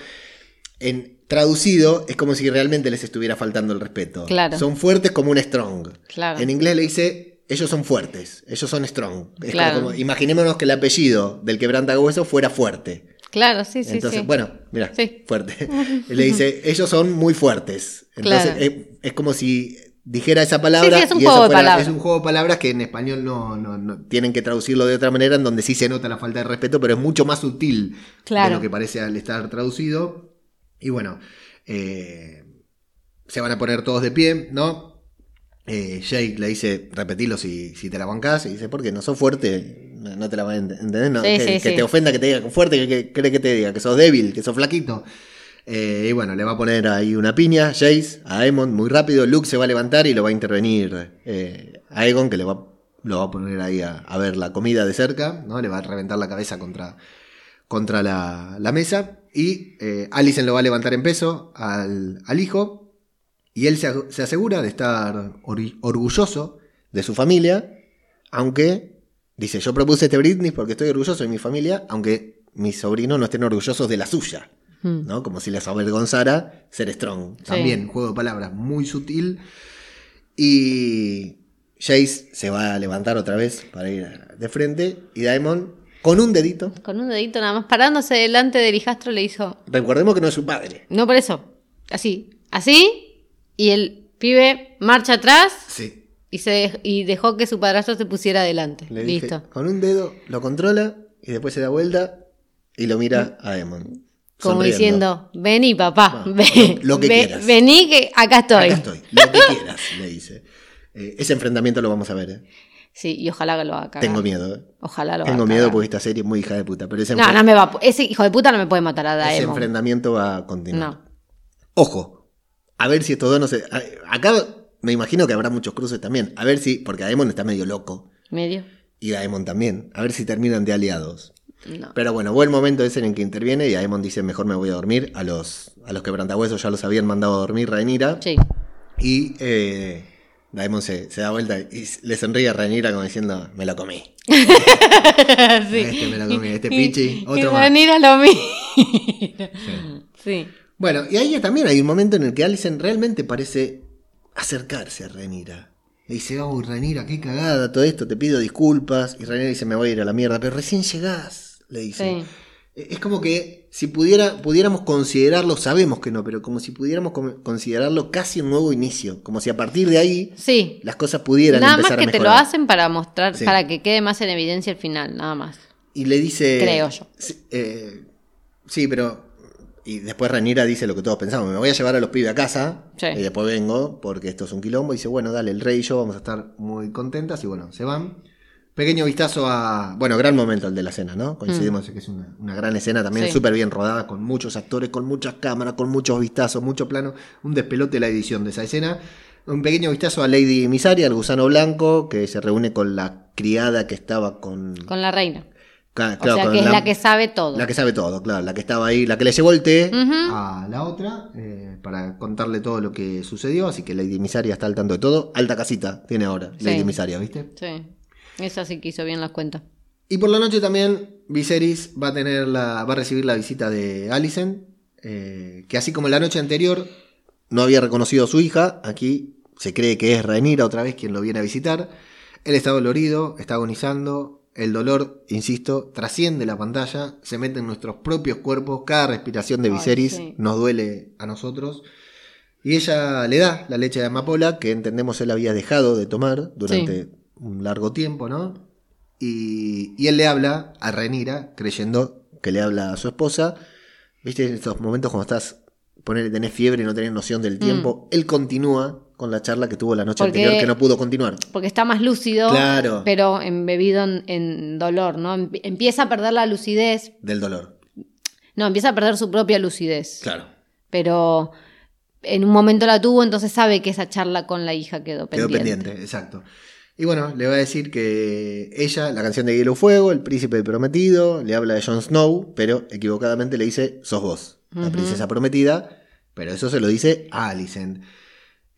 En traducido es como si realmente les estuviera faltando el respeto. Claro. Son fuertes como un strong. Claro. En inglés le dice, ellos son fuertes, ellos son strong. Es Claro. como- imaginémonos que el apellido del quebrantahuesos fuera fuerte. Claro, sí, sí, Entonces, sí. bueno, mira, Sí. fuerte. Le dice, ellos son muy fuertes. Entonces, Claro. es, es como si dijera esa palabra. Sí, es un y eso juego de palabras. Es un juego de palabras que en español no, no- no- tienen que traducirlo de otra manera, en donde sí se nota la falta de respeto, pero es mucho más sutil de Claro. lo que parece al estar traducido. Y bueno, eh, se van a poner todos de pie, ¿no? Eh, Jake le dice, repetilo si, si te la bancás, y dice, porque no sos fuerte, no, no te la van a ent- entender, no, Sí, que, sí, que sí. te ofenda que te diga fuerte, que, que cree que te diga que sos débil, que sos flaquito. Eh, y bueno, le va a poner ahí una piña, Jace, a Aemon, muy rápido, Luke se va a levantar y lo va a intervenir eh, a Aegon, que le va, lo va a poner ahí a, a ver la comida de cerca, ¿no? Le va a reventar la cabeza contra, contra la, la mesa. Y eh, Alicent lo va a levantar en peso al, al hijo. Y él se, asegura de estar orgulloso de su familia. Aunque dice: Yo propuse este Britney porque estoy orgulloso de mi familia. Aunque mis sobrinos no estén orgullosos de la suya. Mm. ¿no? Como si les avergonzara ser strong. También, juego de palabras muy sutil. Y Jace se va a levantar otra vez para ir de frente. Y Daemon, con un dedito, Con un dedito nada más, parándose delante del hijastro, le hizo. recordemos que no es su padre. No por eso. Así. Así. Y el pibe marcha atrás Sí. y, se y dejó que su padrastro se pusiera adelante. Le dije, Listo. con un dedo lo controla y después se da vuelta y lo mira a Daemon. Como diciendo, vení papá, Ah, ve- lo- lo que ve- quieras. vení que acá estoy. Acá estoy, lo que quieras, le dice. Eh, ese enfrentamiento lo vamos a ver. eh. Sí, y ojalá que lo haga. Tengo miedo. eh. Ojalá lo Tengo miedo porque esta serie es muy hija de puta. Pero ese, No, no me va. Ese hijo de puta no me puede matar a ese Daemon. enfrentamiento va a continuar. No. Ojo, a ver si estos dos no se. Acá me imagino que habrá muchos cruces también. A ver si. Porque Daemon está medio loco. Medio. Y Daemon también. A ver si terminan de aliados. No. Pero bueno, buen momento ese en el que interviene y Daemon dice mejor me voy a dormir. A los, a los quebrantahuesos ya los habían mandado a dormir Rhaenyra. Sí. Y eh, Daemon se, se da vuelta y le sonríe a Rhaenyra como diciendo me lo comí. sí. Este me lo comí, este pichi, Y otro más. Rhaenyra lo mira. Sí. Bueno, y ahí también hay un momento en el que Alicent realmente parece acercarse a Rhaenyra. Le dice, oh, Rhaenyra, qué cagada todo esto, te pido disculpas. Y Rhaenyra dice, me voy a ir a la mierda, pero recién llegás, le dice. Sí. Es como que si pudiera, pudiéramos considerarlo, sabemos que no, pero como si pudiéramos considerarlo casi un nuevo inicio. Como si a partir de ahí Sí. las cosas pudieran Nada más que a te lo hacen para mostrar, Sí. para que quede más en evidencia el final, nada más. Y le dice. Creo yo. Sí, eh, sí, pero. Y después Ranira dice lo que todos pensamos: me voy a llevar a los pibes a casa Sí. y después vengo porque esto es un quilombo. Y dice: bueno, dale, el rey y yo vamos a estar muy contentas. Y bueno, se van. Pequeño vistazo a. Bueno, gran momento el de la cena, ¿no? Coincidimos en que es una, una gran escena también, Mm. Sí. súper bien rodada, con muchos actores, con muchas cámaras, con muchos vistazos, mucho plano. Un despelote la edición de esa escena. Un pequeño vistazo a Lady Misaria, el gusano blanco, que se reúne con la criada que estaba con. Con la reina. O sea, que es la que sabe todo. la que sabe todo, claro, la que estaba ahí, la que le llevó el té a la otra eh, para contarle todo lo que sucedió, así que Lady Misaria está al tanto de todo. Alta casita tiene ahora, Sí. Lady Misaria, ¿viste? Sí. Esa sí que hizo bien las cuentas. Y por la noche también Viserys va a tener la, va a recibir la visita de Alicent, eh, que así como la noche anterior no había reconocido a su hija, aquí se cree que es Rhaenyra otra vez quien lo viene a visitar. Él está dolorido, está agonizando. El dolor, insisto, trasciende la pantalla, se mete en nuestros propios cuerpos. Cada respiración de Ay, Viserys sí. nos duele a nosotros. Y ella le da la leche de amapola, que entendemos él había dejado de tomar durante un largo tiempo, ¿no? Y, y él le habla a Renira, creyendo que le habla a su esposa. ¿Viste? En estos momentos cuando estás, poner, tenés fiebre y no tenés noción del tiempo, él continúa con la charla que tuvo la noche. Porque- anterior que no pudo continuar. Porque está más lúcido, Claro. pero embebido en, en dolor, ¿no? Em- Empieza a perder la lucidez. Del dolor. No, empieza a perder su propia lucidez. Claro. Pero en un momento la tuvo, entonces sabe que esa charla con la hija quedó Quedó pendiente. pendiente, exacto. Y bueno, le va a decir que ella, la canción de Hielo Fuego, el príncipe prometido, le habla de Jon Snow, pero equivocadamente le dice, sos vos, la princesa prometida, pero eso se lo dice a Alicent.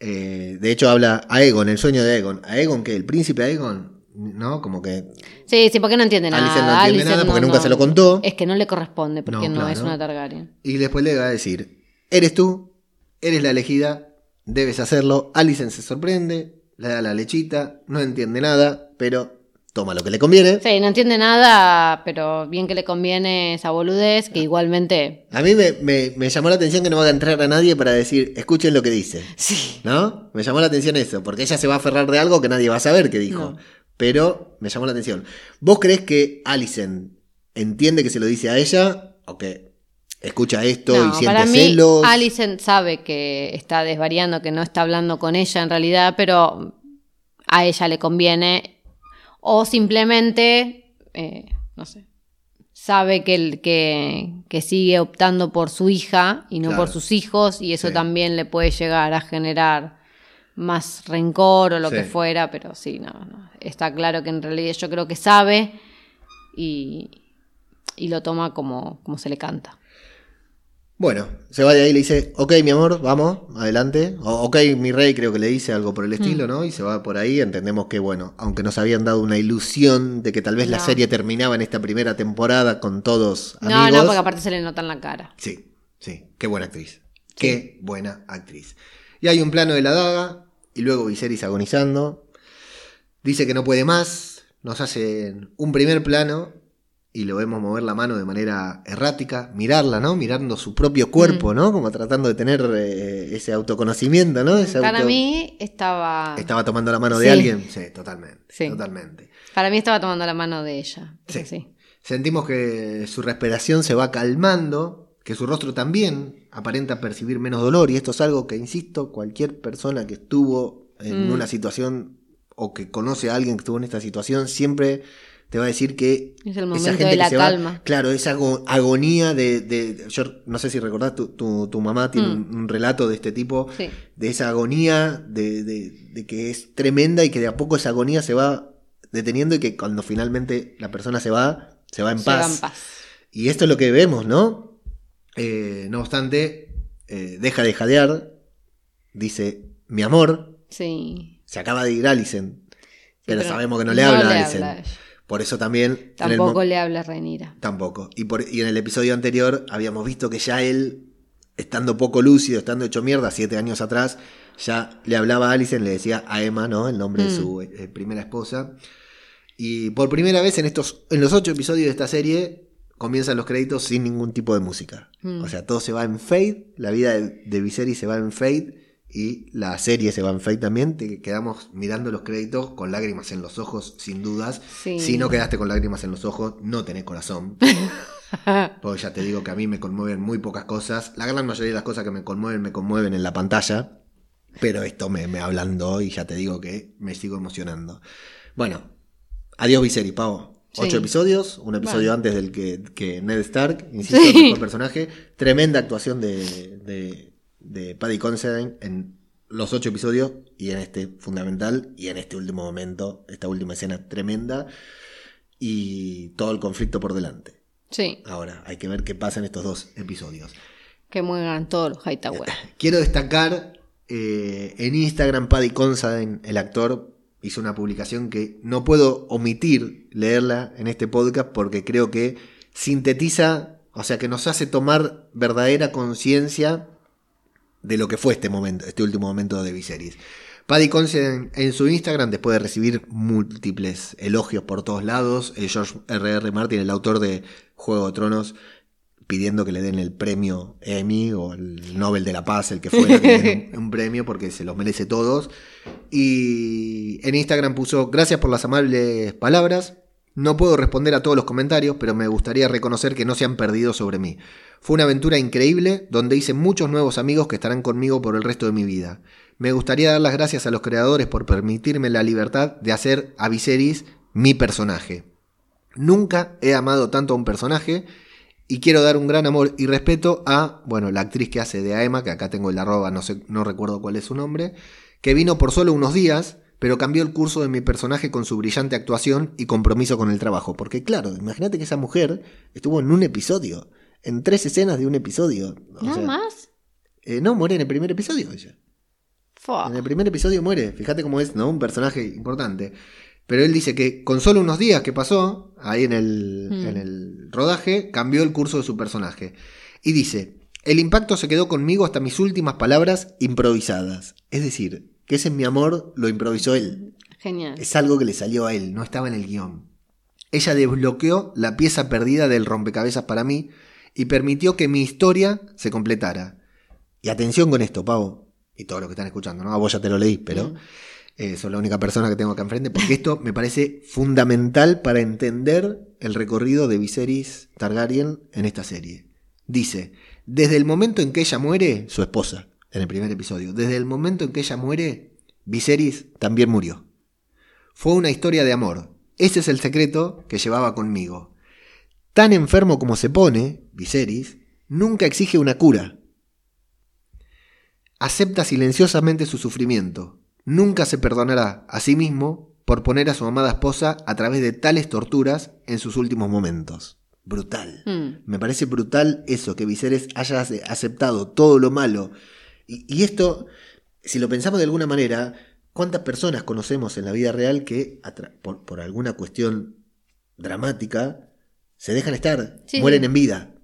Eh, de hecho habla a Egon, el sueño de Egon. ¿A Egon qué? ¿El príncipe Aegon? ¿No? Como que... Sí, sí, porque no entiende nada. No entiende nada porque no- nunca no- se lo contó. Es que no le corresponde, porque No, no, claro. es una Targaryen. Y después le va a decir, eres tú, eres la elegida, debes hacerlo. Alicent se sorprende, le da la lechita, no entiende nada, pero toma lo que le conviene. Sí, no entiende nada, pero bien que le conviene esa boludez, que igualmente. A mí me, me- me llamó la atención que no va a entrar a nadie para decir, escuchen lo que dice. Sí. ¿No? Me llamó la atención eso, porque ella se va a aferrar de algo que nadie va a saber que dijo. No. Pero me llamó la atención. ¿Vos crees que Alicent entiende que se lo dice a ella? ¿O que escucha esto y siente para mí, celos? Alicent sabe que está desvariando, que no está hablando con ella en realidad, pero a ella le conviene. O simplemente, eh, no sé, sabe que, el, que, que sigue optando por su hija y no Claro. por sus hijos, y eso Sí. también le puede llegar a generar más rencor o lo Sí. que fuera, pero sí, no, no. Está claro que en realidad yo creo que sabe y, y lo toma como, como se le canta. Bueno, se va de ahí y le dice, ok, mi amor, vamos, adelante. O, ok, mi rey, creo que le dice algo por el Mm. estilo, ¿no? Y se va por ahí. Entendemos que, bueno, aunque nos habían dado una ilusión de que tal vez la No. serie terminaba en esta primera temporada con todos No, amigos. no, porque aparte se le nota en la cara. Sí, sí, qué buena actriz. Qué buena actriz. Y hay un plano de la daga y luego Viserys agonizando. Dice que no puede más, nos hacen un primer plano y lo vemos mover la mano de manera errática, mirarla, ¿no? Mirando su propio cuerpo, Mm. ¿no? Como tratando de tener eh, ese autoconocimiento, ¿no? Ese Para auto- mí estaba. ¿Estaba tomando la mano de Sí. alguien? Sí, totalmente. Sí. Totalmente. Para mí estaba tomando la mano de ella. Sí. Sí. sí. Sentimos que su respiración se va calmando, que su rostro también aparenta percibir menos dolor, y esto es algo que, insisto, cualquier persona que estuvo en Mm. una situación o que conoce a alguien que estuvo en esta situación, siempre te va a decir que Es el esa momento gente de que la se va- calma. claro, esa ago- agonía de, de- Yo no sé si recordás, tu, tu- tu mamá tiene Mm. un, un relato de este tipo, Sí. de esa agonía, de, de- de que es tremenda y que de a poco esa agonía se va deteniendo y que cuando finalmente la persona se va, se va en Se paz. va en paz. Y esto es lo que vemos, ¿no? Eh, no obstante, eh, deja de jadear, dice, mi amor, Sí. se acaba de ir Alicent, pero, pero sabemos que no le habla a Alicent. habla. Por eso también... Tampoco le habla Renira. Tampoco. Y, por- y en el episodio anterior habíamos visto que ya él, estando poco lúcido, estando hecho mierda, siete años atrás, ya le hablaba a Alicent, le decía a Emma, ¿no? El nombre de Mm. su eh, primera esposa. Y por primera vez en estos, en los ocho episodios de esta serie, comienzan los créditos sin ningún tipo de música. Mm. O sea, todo se va en fade, la vida de, de Viserys se va en fade y la serie se va en fade también. Te quedamos mirando los créditos con lágrimas en los ojos, sin dudas. Sí. Si no quedaste con lágrimas en los ojos, no tenés corazón. Porque ya te digo que a mí me conmueven muy pocas cosas. La gran mayoría de las cosas que me conmueven, me conmueven en la pantalla. Pero esto me, me hablando y ya te digo que me sigo emocionando. Bueno, adiós Viserys, Pavo. Ocho episodios, un episodio Bueno. antes del que, que Ned Stark, insisto, Sí. el personaje. Tremenda actuación de, de, de Paddy Considine en los ocho episodios y en este fundamental y en este último momento, esta última escena tremenda y todo el conflicto por delante. Sí. Ahora, hay que ver qué pasa en estos dos episodios. Que mueran todos los Hightower. Quiero destacar eh, en Instagram, Paddy Considine, el actor, hizo una publicación que no puedo omitir leerla en este podcast porque creo que sintetiza, o sea, que nos hace tomar verdadera conciencia de lo que fue este momento, este último momento de Viserys. Paddy Considine en su Instagram, después de recibir múltiples elogios por todos lados, George R.R. Martin, el autor de Juego de Tronos, pidiendo que le den el premio Emmy o el Nobel de la Paz, el que fuera, que le den un, un premio porque se los merece todos. Y en Instagram puso, gracias por las amables palabras. No puedo responder a todos los comentarios, pero me gustaría reconocer que no se han perdido sobre mí. Fue una aventura increíble donde hice muchos nuevos amigos que estarán conmigo por el resto de mi vida. Me gustaría dar las gracias a los creadores por permitirme la libertad de hacer a Viserys mi personaje. Nunca he amado tanto a un personaje y quiero dar un gran amor y respeto a, bueno, la actriz que hace de Aema, que acá tengo el arroba, no, sé, no recuerdo cuál es su nombre, que vino por solo unos días, pero cambió el curso de mi personaje con su brillante actuación y compromiso con el trabajo. Porque claro, imagínate que esa mujer estuvo en un episodio, en tres escenas de un episodio. O ¿Nada sea, más? eh, no, muere en el primer episodio ella. En el primer episodio muere. Fíjate cómo es, ¿no? Un personaje importante. Pero él dice que con solo unos días que pasó, ahí en el, Mm. en el rodaje, cambió el curso de su personaje. Y dice, el impacto se quedó conmigo hasta mis últimas palabras improvisadas. Es decir, que ese es mi amor, lo improvisó él. Genial. Es algo que le salió a él, no estaba en el guion. Ella desbloqueó la pieza perdida del rompecabezas para mí y permitió que mi historia se completara. Y atención con esto, Pavo, y todos los que están escuchando, ¿no? A vos ya te lo leí, pero Mm. eh, sos la única persona que tengo acá enfrente, porque esto me parece fundamental para entender el recorrido de Viserys Targaryen en esta serie. Dice, desde el momento en que ella muere, su esposa, en el primer episodio, desde el momento en que ella muere, Viserys también murió. Fue una historia de amor. Ese es el secreto que llevaba conmigo. Tan enfermo como se pone, Viserys, nunca exige una cura. Acepta silenciosamente su sufrimiento. Nunca se perdonará a sí mismo por poner a su amada esposa a través de tales torturas en sus últimos momentos. Brutal. Mm. Me parece brutal eso, que Viserys haya ace- aceptado todo lo malo. Y, y esto, si lo pensamos de alguna manera, ¿cuántas personas conocemos en la vida real que por, por alguna cuestión dramática se dejan estar, Sí, mueren sí. en vida?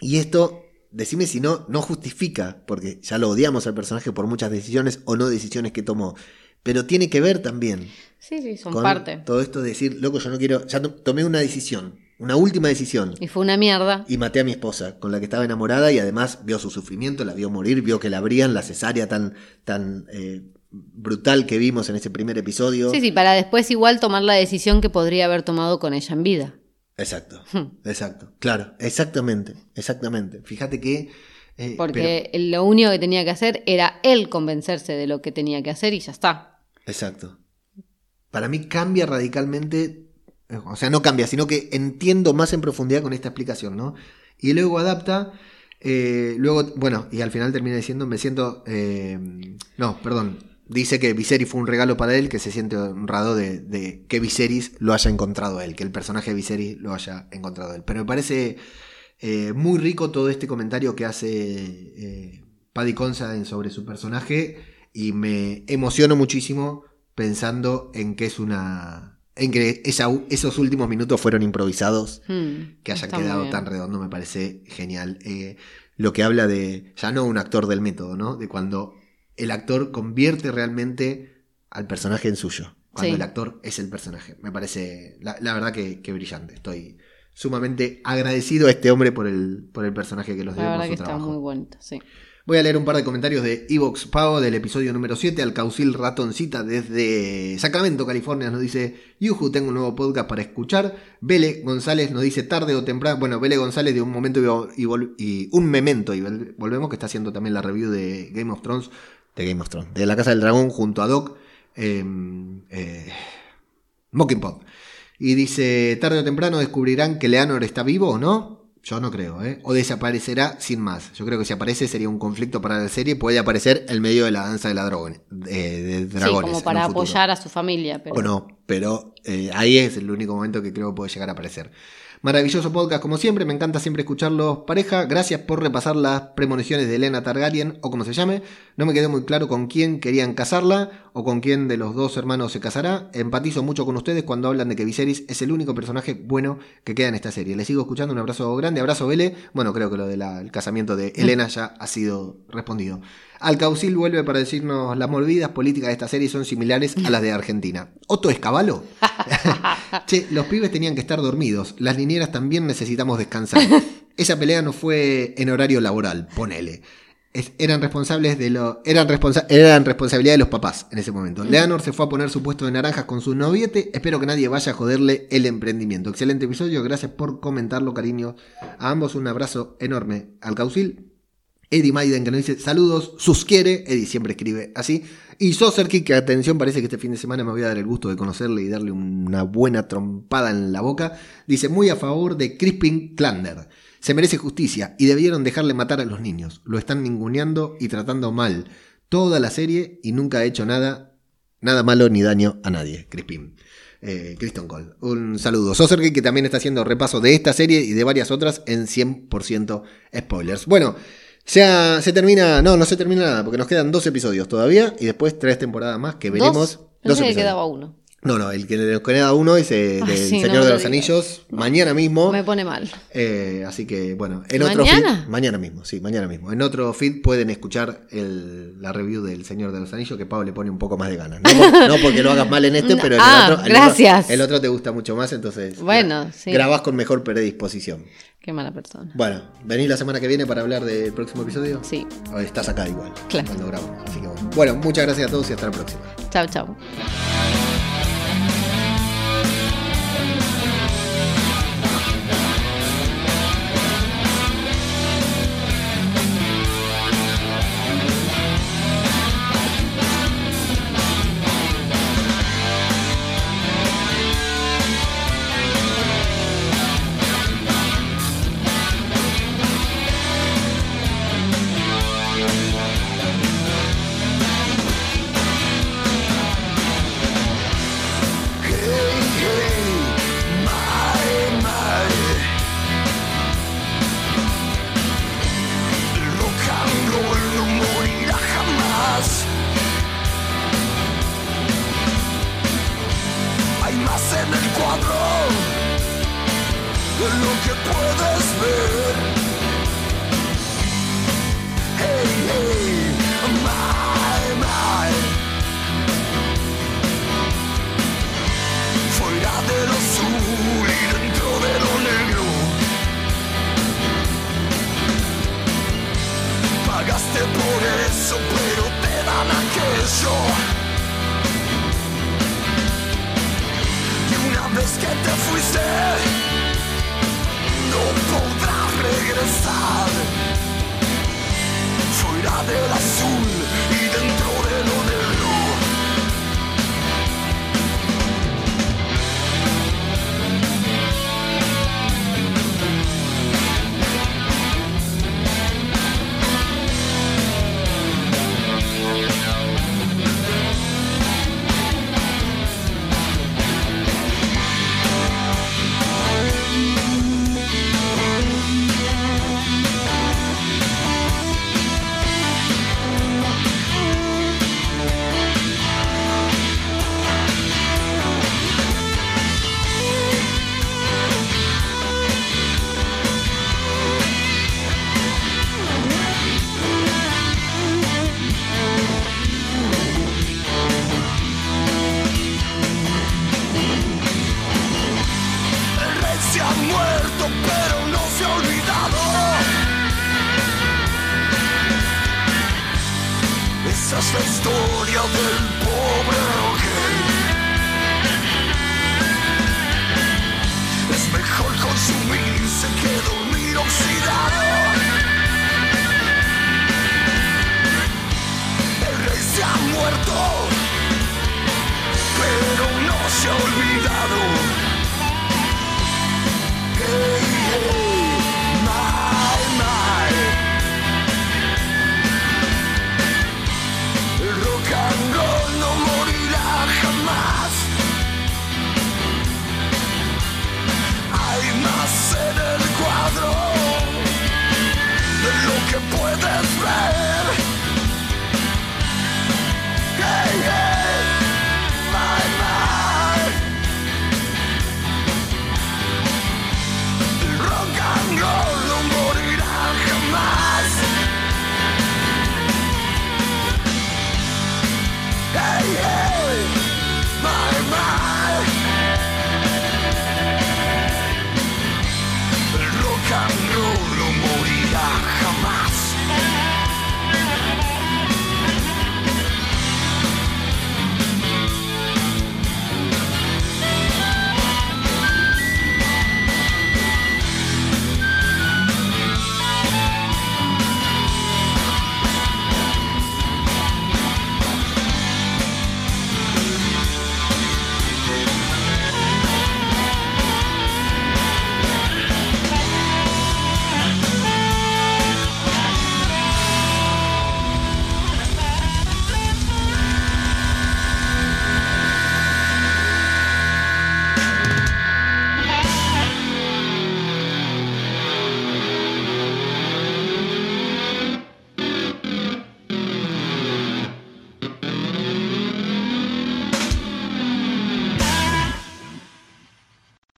Y esto decime si no, no justifica, porque ya lo odiamos al personaje por muchas decisiones o no decisiones que tomó. Pero tiene que ver también Sí, sí, son con parte. todo esto de decir, loco, yo no quiero, ya to- tomé una decisión, una última decisión. Y fue una mierda. Y maté a mi esposa, con la que estaba enamorada, y además vio su sufrimiento, la vio morir, vio que la abrían, la cesárea tan, tan eh, brutal que vimos en ese primer episodio. Sí, sí, para después igual tomar la decisión que podría haber tomado con ella en vida. Exacto, Hmm. exacto, claro, exactamente, exactamente. Fíjate que... eh, Porque lo único que tenía que hacer era él convencerse de lo que tenía que hacer y ya está. exacto. Para mí cambia radicalmente, o sea, no cambia, sino que entiendo más en profundidad con esta explicación, ¿no? Y luego adapta, eh, luego, bueno, y al final termina diciendo, me siento, eh, no, perdón, dice que Viserys fue un regalo para él, que se siente honrado de, que Viserys lo haya encontrado a él, que el personaje de Viserys lo haya encontrado a él. Pero me parece eh, muy rico todo este comentario que hace Paddy Considine sobre su personaje y me emociono muchísimo pensando en que es una... en que esa- esos últimos minutos fueron improvisados Hmm, que haya está muy quedado tan redondo me parece genial. Eh, lo que habla de, ya no un actor del método, ¿no? De cuando el actor convierte realmente al personaje en suyo. Cuando Sí. el actor es el personaje. Me parece, la, la verdad que, que brillante. Estoy sumamente agradecido a este hombre por el, por el personaje que los dio La verdad su que está trabajo. muy bonito, sí. Voy a leer un par de comentarios de Evox Pavo del episodio número 7, al Caucil Ratoncita desde Sacramento, California, nos dice, Yuju, tengo un nuevo podcast para escuchar. Vele González nos dice, tarde o temprano, bueno, Vele González de un momento y, un memento, y vol- volvemos, que está haciendo también la review de Game of Thrones, de Game of Thrones, de La Casa del Dragón junto a Doc, eh, eh, Mockingbird. Y dice, tarde o temprano descubrirán que Leonor está vivo o no. Yo no creo, ¿eh? O desaparecerá sin más. Yo creo que si aparece sería un conflicto para la serie. Puede aparecer en medio de la danza de, la de, de Sí, dragones. como para apoyar a su familia. Pero... O no, pero eh, ahí es el único momento que creo que puede llegar a aparecer. Maravilloso podcast como siempre, me encanta siempre escucharlos pareja. Gracias por repasar las premoniciones de Elena Targaryen o como se llame. No me quedó muy claro con quién querían casarla o con quién de los dos hermanos se casará. Empatizo mucho con ustedes cuando hablan de que Viserys es el único personaje bueno que queda en esta serie. Les sigo escuchando, un abrazo grande, abrazo Vele. Bueno, creo que lo del casamiento de Elena ya ha sido respondido. Alcaucil vuelve para decirnos las movidas políticas de esta serie son similares a las de Argentina. ¿Otto Escabalo? che, los pibes tenían que estar dormidos. Las linieras también necesitamos descansar. Esa pelea no fue en horario laboral, ponele. Es- eran responsables de lo. Eran, responsa- eran responsabilidad de los papás en ese momento. Leonor se fue a poner su puesto de naranjas con su noviete. Espero que nadie vaya a joderle el emprendimiento. Excelente episodio. Gracias por comentarlo, cariño. A ambos un abrazo enorme. Al Caucil. Eddie Maiden que nos dice saludos, sus quiere, Eddie siempre escribe así. Y Soserki, que atención, parece que este fin de semana me voy a dar el gusto de conocerle y darle una buena trompada en la boca. Dice muy a favor de Crispin Klander. Se merece justicia y debieron dejarle matar a los niños. Lo están ninguneando y tratando mal toda la serie y nunca ha hecho nada, nada malo ni daño a nadie. Crispin. Eh, Kristen Cole. Un saludo. Soserki que también está haciendo repaso de esta serie y de varias otras en 100% spoilers. Bueno, ya se termina, no, no se termina nada, porque nos quedan dos episodios todavía y después tres temporadas más que veremos. Dos, Dos que quedaba uno. No, no, el que nos queda uno es eh, Ay, del sí, Señor no de lo los. Anillos, mañana mismo. Me pone mal. Eh, así que bueno, en otro ¿Mañana? feed, mañana mismo, sí, mañana mismo. En otro feed pueden escuchar el- la review del Señor de los Anillos que Pablo le pone un poco más de ganas. No, por- no porque lo hagas mal en este, pero en Ah, el otro, el gracias. otro- el otro te gusta mucho más, entonces Bueno, gra- sí. grabás con mejor predisposición. Qué mala persona. Bueno, venís la semana que viene para hablar del próximo episodio. Sí. Estás acá igual, Claro. cuando grabamos. Así que bueno. Bueno, muchas gracias a todos y hasta la próxima. Chau, chau.